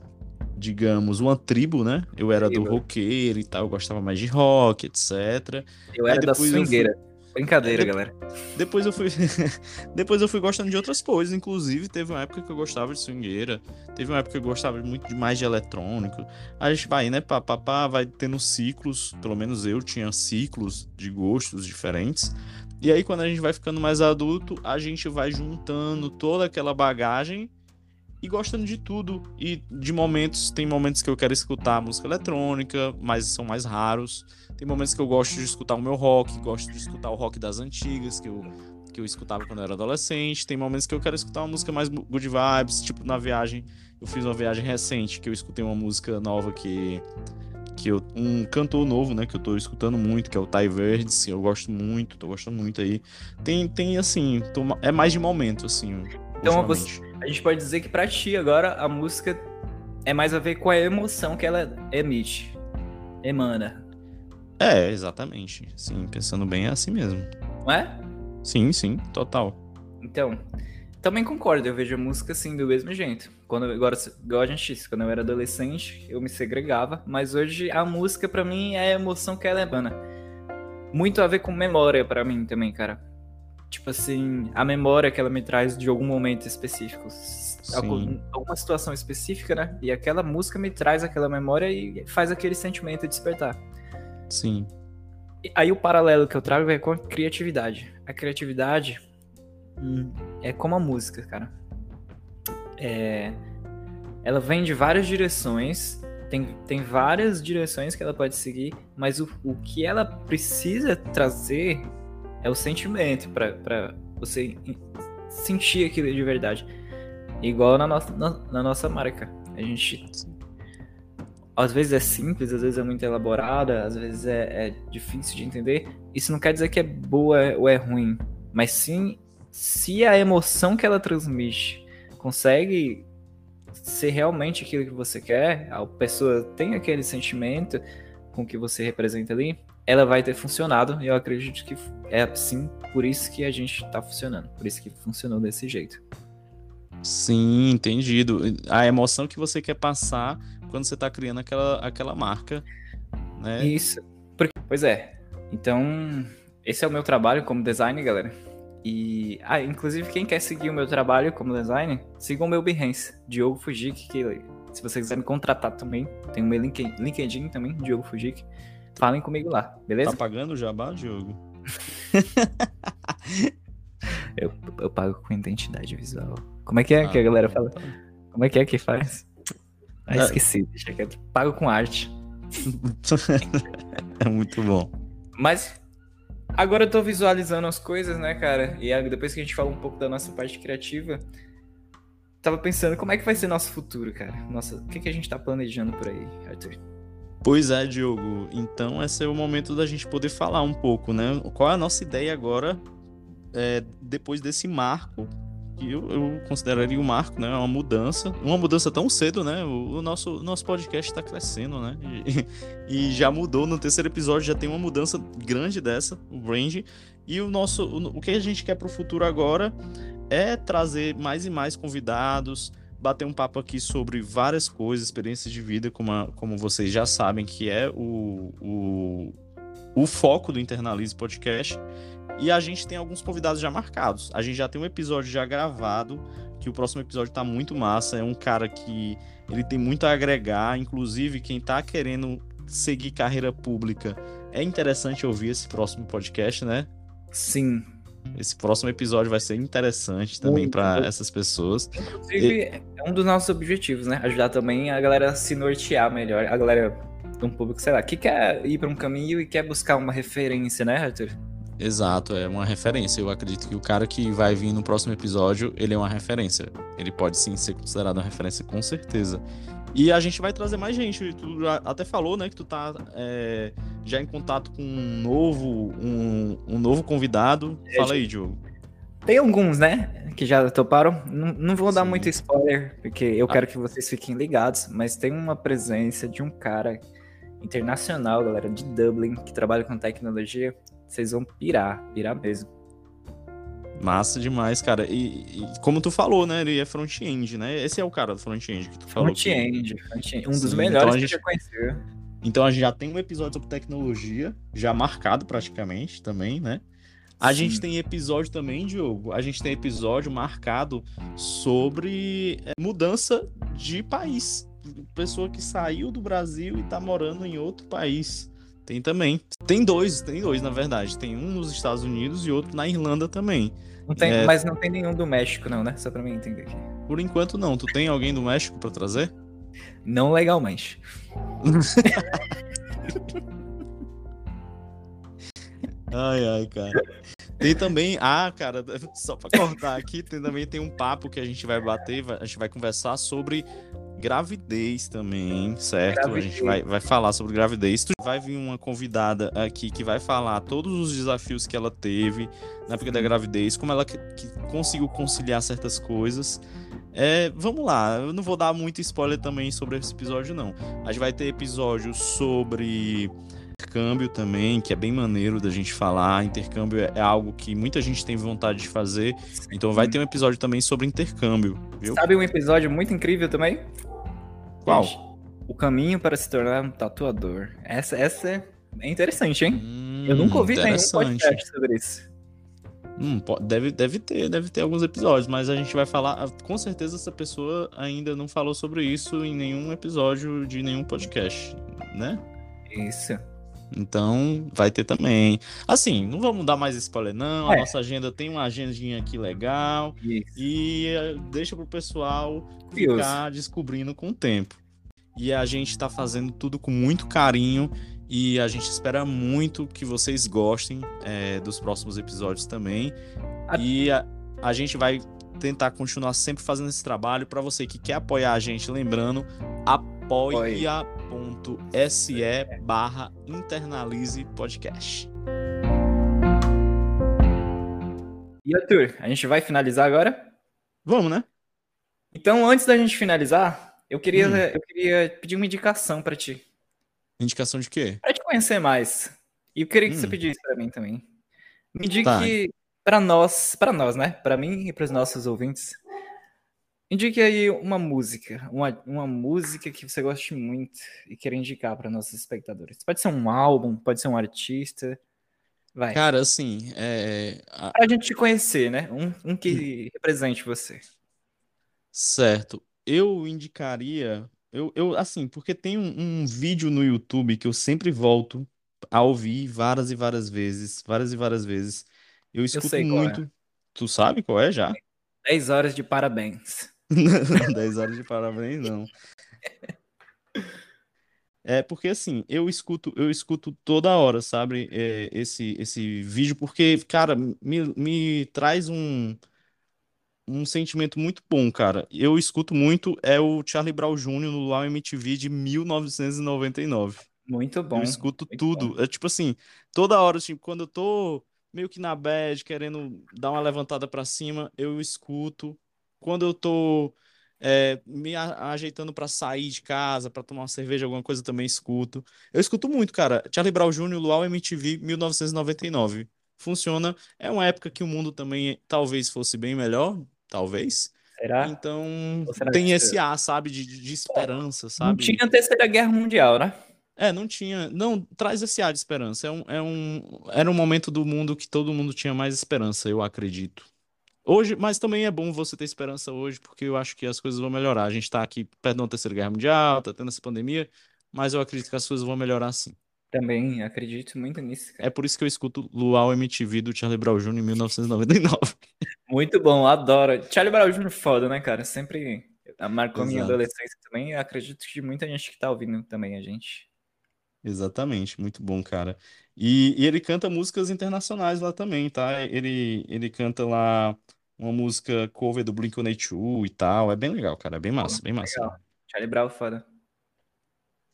digamos, uma tribo, né? Eu era tribo. do roqueiro e tal, eu gostava mais de rock, etc. Eu era da swingueira. Fui... Brincadeira, é, galera. Depois eu fui depois eu fui gostando de outras coisas, inclusive teve uma época que eu gostava de swingueira, teve uma época que eu gostava muito mais de eletrônico. A gente vai, né, pá, pá, pá, vai tendo ciclos, pelo menos eu tinha ciclos de gostos diferentes. E aí quando a gente vai ficando mais adulto, a gente vai juntando toda aquela bagagem e gostando de tudo e de momentos. Tem momentos que eu quero escutar música eletrônica, mas são mais raros. Tem momentos que eu gosto de escutar o meu rock, gosto de escutar o rock das antigas que eu, que eu escutava quando eu era adolescente. Tem momentos que eu quero escutar uma música mais good vibes, tipo na viagem. Eu fiz uma viagem recente que eu escutei uma música nova que que eu, um cantor novo, né, que eu tô escutando muito, que é o Ty Verdes, eu gosto muito, tô gostando muito aí. Tem tem assim, tô, é mais de momento assim. Então você, a gente pode dizer que para ti agora a música é mais a ver com a emoção que ela emite, emana. É, exatamente. Sim, pensando bem é assim mesmo. Não é? Sim, sim, total. Então, também concordo, eu vejo a música assim do mesmo jeito. Quando agora, igual a gente disse, quando eu era adolescente, eu me segregava, mas hoje a música para mim é a emoção que ela emana. Muito a ver com memória para mim também, cara tipo assim, a memória que ela me traz de algum momento específico. Algum, alguma situação específica, né? E aquela música me traz aquela memória e faz aquele sentimento despertar. Sim. Aí o paralelo que eu trago é com a criatividade. A criatividade hum, é como a música, cara. É, ela vem de várias direções, tem, tem várias direções que ela pode seguir, mas o, o que ela precisa trazer é o sentimento para você sentir aquilo de verdade. Igual na nossa, na, na, nossa marca. A gente. Às vezes é simples, às vezes é muito elaborada, às vezes é, é difícil de entender. Isso não quer dizer que é boa ou é ruim, mas sim se a emoção que ela transmite consegue ser realmente aquilo que você quer, a pessoa tem aquele sentimento com que você representa ali, ela vai ter funcionado. E eu acredito que é assim, por isso que a gente tá funcionando. Por isso que funcionou desse jeito. Sim, entendido. A emoção que você quer passar quando você tá criando aquela, aquela marca, né? Isso. Porque, pois é. Então, esse é o meu trabalho como designer, galera. E, ah, inclusive, quem quer seguir o meu trabalho como designer, sigam o meu Behance, Diogo Fujik, que se você quiser me contratar também, tem o meu LinkedIn também, Diogo Fujik. Falem comigo lá, beleza? Tá pagando o jabá, Diogo? eu, eu pago com identidade visual. Como é que é ah, que a galera tá fala? Como é que é que faz? Ah, ah. esqueci, deixa quieto. Pago com arte. é muito bom. Mas agora eu tô visualizando as coisas, né, cara? E depois que a gente fala um pouco da nossa parte criativa, tava pensando como é que vai ser nosso futuro, cara. Nossa, o que, que a gente tá planejando por aí, Arthur? Pois é, Diogo. Então, esse é o momento da gente poder falar um pouco, né? Qual é a nossa ideia agora, é, depois desse marco que eu, eu consideraria um marco, né? Uma mudança, uma mudança tão cedo, né? O, o nosso, nosso podcast está crescendo, né? E, e, já mudou no terceiro episódio, já tem uma mudança grande dessa, o Range. E o nosso, o, o que a gente quer para o futuro agora é trazer mais e mais convidados, bater um papo aqui sobre várias coisas, experiências de vida, como, a, como vocês já sabem, que é o, o, o foco do Internalize Podcast. E a gente tem alguns convidados já marcados. A gente já tem um episódio já gravado, que o próximo episódio tá muito massa. É um cara que ele tem muito a agregar, inclusive quem tá querendo seguir carreira pública. É interessante ouvir esse próximo podcast, né? Sim. Esse próximo episódio vai ser interessante também para essas pessoas. Inclusive, e... é um dos nossos objetivos, né? Ajudar também a galera a se nortear melhor. A galera de um público, sei lá, que quer ir para um caminho e quer buscar uma referência, né, Arthur? Exato, é uma referência. Eu acredito que o cara que vai vir no próximo episódio, ele é uma referência. Ele pode sim ser considerado uma referência, com certeza. E a gente vai trazer mais gente. Tu até falou, né, que tu tá é, já em contato com um novo, um, um novo convidado. É, Fala aí, Diogo. Tem alguns, né, que já toparam. Não, não vou dar muito spoiler, porque eu ah. quero que vocês fiquem ligados, mas tem uma presença de um cara internacional, galera, de Dublin, que trabalha com tecnologia vocês vão pirar, pirar mesmo. Massa demais, cara. E, e, como tu falou, né? Ele é front-end, né? Esse é o cara do front-end que tu falou. Front-end, que... front um dos Sim, melhores então que gente... já conheceu. Então a gente já tem um episódio sobre tecnologia, já marcado praticamente também, né? A Sim. gente tem episódio também, Diogo. A gente tem episódio marcado sobre é, mudança de país. Pessoa que saiu do Brasil e tá morando em outro país. Tem também. Tem dois, tem dois, na verdade. Tem um nos Estados Unidos e outro na Irlanda também. Não tem, é... Mas não tem nenhum do México, não, né? Só pra mim entender aqui. Por enquanto, não. Tu tem alguém do México para trazer? Não legalmente. ai, ai, cara. Tem também, ah, cara, só para cortar aqui, tem, também tem um papo que a gente vai bater, a gente vai conversar sobre gravidez também, certo? Gravidez. A gente vai, vai falar sobre gravidez. Vai vir uma convidada aqui que vai falar todos os desafios que ela teve na época da gravidez, como ela que, que conseguiu conciliar certas coisas. É, vamos lá, eu não vou dar muito spoiler também sobre esse episódio, não. A gente vai ter episódio sobre intercâmbio também, que é bem maneiro da gente falar. Intercâmbio é, algo que muita gente tem vontade de fazer. Então vai ter um episódio também sobre intercâmbio, viu? Sabe um episódio muito incrível também? Qual? O caminho para se tornar um tatuador. Essa, essa é interessante, hein? Hum, Eu nunca ouvi nenhum podcast sobre isso. Hum, deve, deve ter, deve ter alguns episódios, mas a gente vai falar. Com certeza essa pessoa ainda não falou sobre isso em nenhum episódio de nenhum podcast, né? Isso. Então, vai ter também. Assim, não vamos dar mais spoiler, não. É. A nossa agenda tem uma agendinha aqui legal. Isso. E eh, deixa pro pessoal ficar descobrindo com o tempo. E a gente tá fazendo tudo com muito carinho. E a gente espera muito que vocês gostem é, dos próximos episódios também. A... E a, a gente vai tentar continuar sempre fazendo esse trabalho. Para você que quer apoiar a gente, lembrando, apoia apoia.se barra internalize podcast. E Arthur, a gente vai finalizar agora? Vamos, né? Então, antes da gente finalizar, eu queria, hum. eu queria pedir uma indicação para ti. Indicação de quê? Para te conhecer mais. E eu queria que hum. você pedisse para mim também. Me indique tá. para nós, para nós, né? Para mim e para os nossos ouvintes, Indique aí uma música, uma, uma música que você goste muito e queira indicar para nossos espectadores. Pode ser um álbum, pode ser um artista. Vai. Cara, assim, é. A... Pra gente te conhecer, né? Um, um que hum. represente você. Certo. Eu indicaria. Eu, eu assim, porque tem um, um vídeo no YouTube que eu sempre volto a ouvir várias e várias vezes, várias e várias vezes. Eu escuto eu muito. É. Tu sabe qual é já? 10 horas de parabéns. Não, 10 horas de parabéns, não. É porque assim, eu escuto, eu escuto toda hora, sabe? É, esse, esse vídeo, porque, cara, me, me traz um, um sentimento muito bom, cara. Eu escuto muito, é o Charlie Brown Jr. no Luau MTV de 1999. Muito bom. Eu escuto tudo. Bom. É tipo assim, toda hora, tipo, quando eu tô meio que na bad, querendo dar uma levantada pra cima, eu escuto. Quando eu tô é, me a- ajeitando pra sair de casa, pra tomar uma cerveja, alguma coisa, eu também escuto. Eu escuto muito, cara. Charlie Brown Jr., Luau MTV, 1999. Funciona. É uma época que o mundo também talvez fosse bem melhor, talvez. Será? Então, será tem esse ar, sabe, de, de esperança, Não sabe? tinha a Terceira Guerra Mundial, né? É, não tinha. Não, traz esse ar de esperança. É um, é um, era um momento do mundo que todo mundo tinha mais esperança, eu acredito. Hoje, mas também é bom você ter esperança hoje, porque eu acho que as coisas vão melhorar. A gente tá aqui perto da Terceira Guerra Mundial, tá tendo essa pandemia, mas eu acredito que as coisas vão melhorar sim. Também acredito muito nisso, cara. É por isso que eu escuto Luau MTV do Charlie Brown Jr. em 1999. Muito bom, adoro. Charlie Brown Jr. foda, né, cara? Sempre marcou minha Exato. adolescência também. Acredito que muita gente que tá ouvindo também a gente. Exatamente, muito bom, cara. E, e ele canta músicas internacionais lá também, tá? Ele, ele canta lá uma música cover do Blink-182 e tal. É bem legal, cara. É bem massa, bem massa. legal. Charlie Brown foda.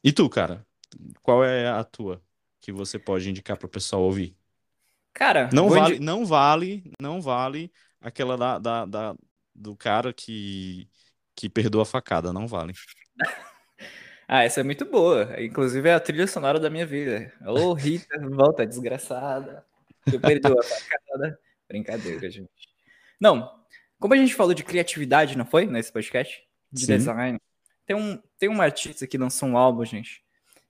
E tu, cara? Qual é a tua que você pode indicar pro pessoal ouvir? Cara, Não vale, indi- não vale, não vale aquela da, da, da- do cara que, que perdoa a facada, não vale. Ah, essa é muito boa. Inclusive é a trilha sonora da minha vida. Ô, Rita, volta, desgraçada. Eu perdoo a facada. Brincadeira, gente. Não, como a gente falou de criatividade, não foi? Nesse podcast? De Sim. design. Tem um, tem um artista que lançou um álbum, gente,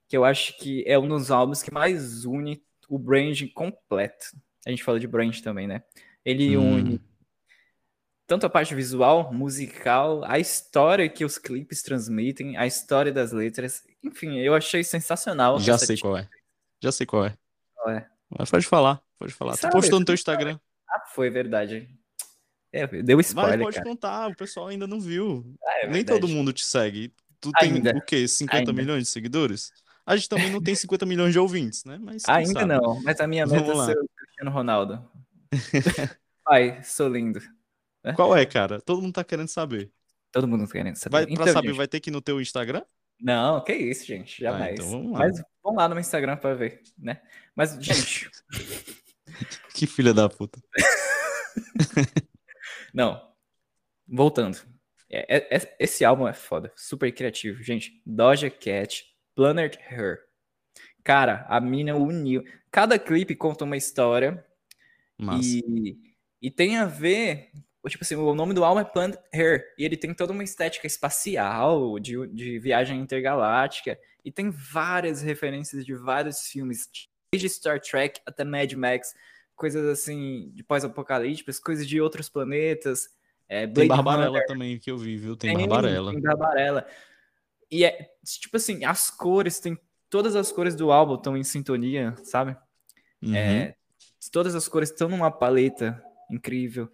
que eu acho que é um dos álbuns que mais une o brand completo. A gente fala de brand também, né? Ele Hum. une tanto a parte visual, musical, a história que os clipes transmitem, a história das letras. Enfim, eu achei sensacional. Já sei qual é. Já sei qual é. Qual é? Mas pode falar, pode falar. Tu Sabe, postou no teu. Instagram. Ah, foi verdade. É, deu Mas spoiler, pode cara. contar, o pessoal ainda não viu. Ah, é Nem todo mundo te segue. Tu tem Ainda. o quê? 50 Ainda. milhões de seguidores? A gente também não tem 50 milhões de ouvintes, né? Mas Ainda sabe? não, mas a minha meta é ser o Cristiano Ronaldo. Pai, sou lindo. Qual é, cara? Todo mundo tá querendo saber. Todo mundo querendo saber. Vai, pra Então, saber, gente, vai ter que ir no teu Instagram? Não, que isso, gente, Ah, jamais. então vamos lá. Mas vamos lá no meu Instagram pra ver, né? Mas, gente, Que filha da puta. Não. Voltando. É- é- é- esse álbum é foda, super criativo. Gente, Doja Cat, Planet Her. Cara, a mina uniu. Cada clipe conta uma história Massa. E, e tem a ver, tipo assim, o nome do álbum é Planet Her, e ele tem toda uma estética espacial, de, de viagem intergaláctica, e tem várias referências de vários filmes, desde Star Trek até Mad Max, coisas assim, de pós-apocalípticas, coisas de outros planetas, é, Tem Barbarella Runner, também que eu vi, viu? Tem tem, Barbarella. tem Barbarella. E é, tipo assim, as cores, tem todas as cores do álbum estão em sintonia, sabe? Uhum. É, todas as cores estão numa paleta incrível.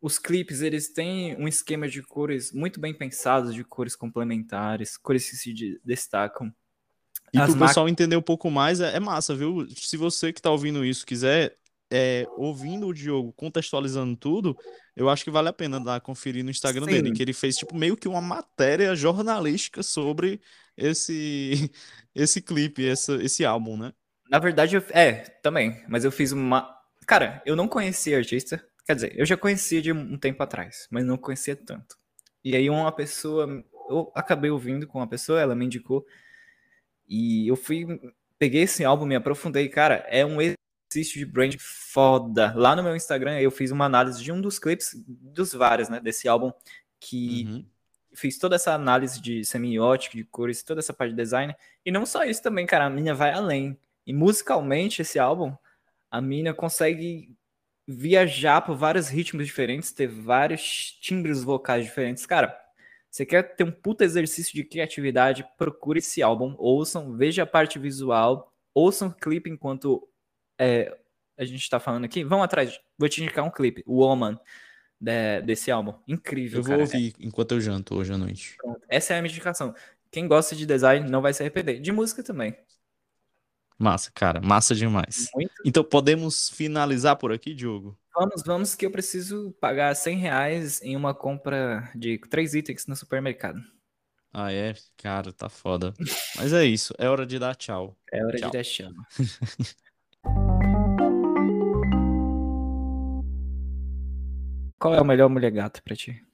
Os clipes, eles têm um esquema de cores muito bem pensados, de cores complementares, cores que se de- destacam. E As pro pessoal entender um pouco mais, é, é massa, viu? Se você que tá ouvindo isso quiser, é, ouvindo o Diogo contextualizando tudo, eu acho que vale a pena dar conferir no Instagram Sim. dele, que ele fez tipo meio que uma matéria jornalística sobre esse esse clipe, essa, esse álbum, né? Na verdade, eu, é, também, mas eu fiz uma. Cara, eu não conhecia artista, quer dizer, eu já conhecia de um tempo atrás, mas não conhecia tanto. E aí, uma pessoa, eu acabei ouvindo com uma pessoa, ela me indicou, e eu fui, peguei esse álbum, me aprofundei, cara, é um exercício de brand foda. Lá no meu Instagram, eu fiz uma análise de um dos clipes, dos vários, né, desse álbum, que Uhum. fiz toda essa análise de semiótica, de cores, toda essa parte de design. E não só isso também, cara, a mina vai além. E musicalmente, esse álbum, a mina consegue viajar por vários ritmos diferentes, ter vários timbres vocais diferentes. Cara, você quer ter um puta exercício de criatividade, procure esse álbum, ouçam, veja a parte visual, ouçam o clipe enquanto é, a gente tá falando aqui. Vão atrás, vou te indicar um clipe, o Woman, de- desse álbum. Incrível, Eu vou cara. ouvir enquanto eu janto hoje à noite. Pronto. Essa é a minha indicação. Quem gosta de design não vai se arrepender. De música também. Massa, cara, massa demais. Muito. Então podemos finalizar por aqui, Diogo? Vamos, vamos, que eu preciso pagar 100 reais em uma compra de três itens no supermercado. Ah, é? Cara, tá foda. Mas é isso, é hora de dar tchau. É hora Tchau. de dar chama. qual é o melhor mulher gato pra ti?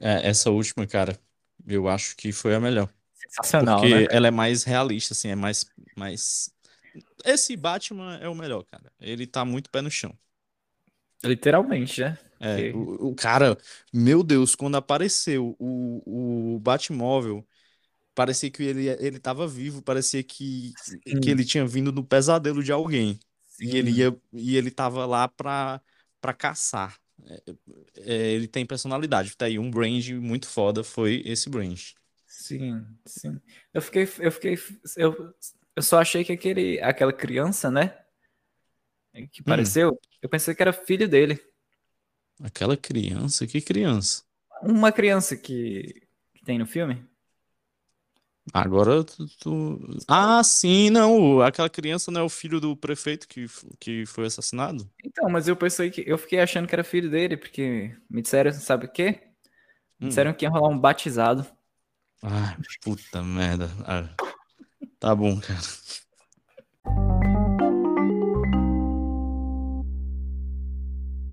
É, essa última, cara, eu acho que foi a melhor. Sensacional, Porque né? ela é mais realista, assim, é mais, mais. Esse Batman é o melhor, cara. Ele tá muito pé no chão. Literalmente, né? É, o, o cara, meu Deus, quando apareceu o, o Batmóvel, parecia que ele, ele tava vivo, parecia que, que ele tinha vindo do pesadelo de alguém. E ele ia, e ele tava lá pra, pra caçar. É, é, ele tem personalidade. Tá aí, um brand muito foda foi esse brand. Sim, sim. Eu fiquei, eu fiquei, eu, eu só achei que aquele, aquela criança, né? Que apareceu, eu pensei que era filho dele. Aquela criança, que criança? Uma criança que, que tem no filme. Agora tu, tu- Ah, sim, não. o- Aquela criança não é o filho do prefeito que, f- que foi assassinado? Então, mas eu pensei que eu fiquei achando que era filho dele, porque me disseram, sabe o quê? Me Hum. disseram que ia rolar um batizado. Ai, puta merda. Ah, tá bom, cara.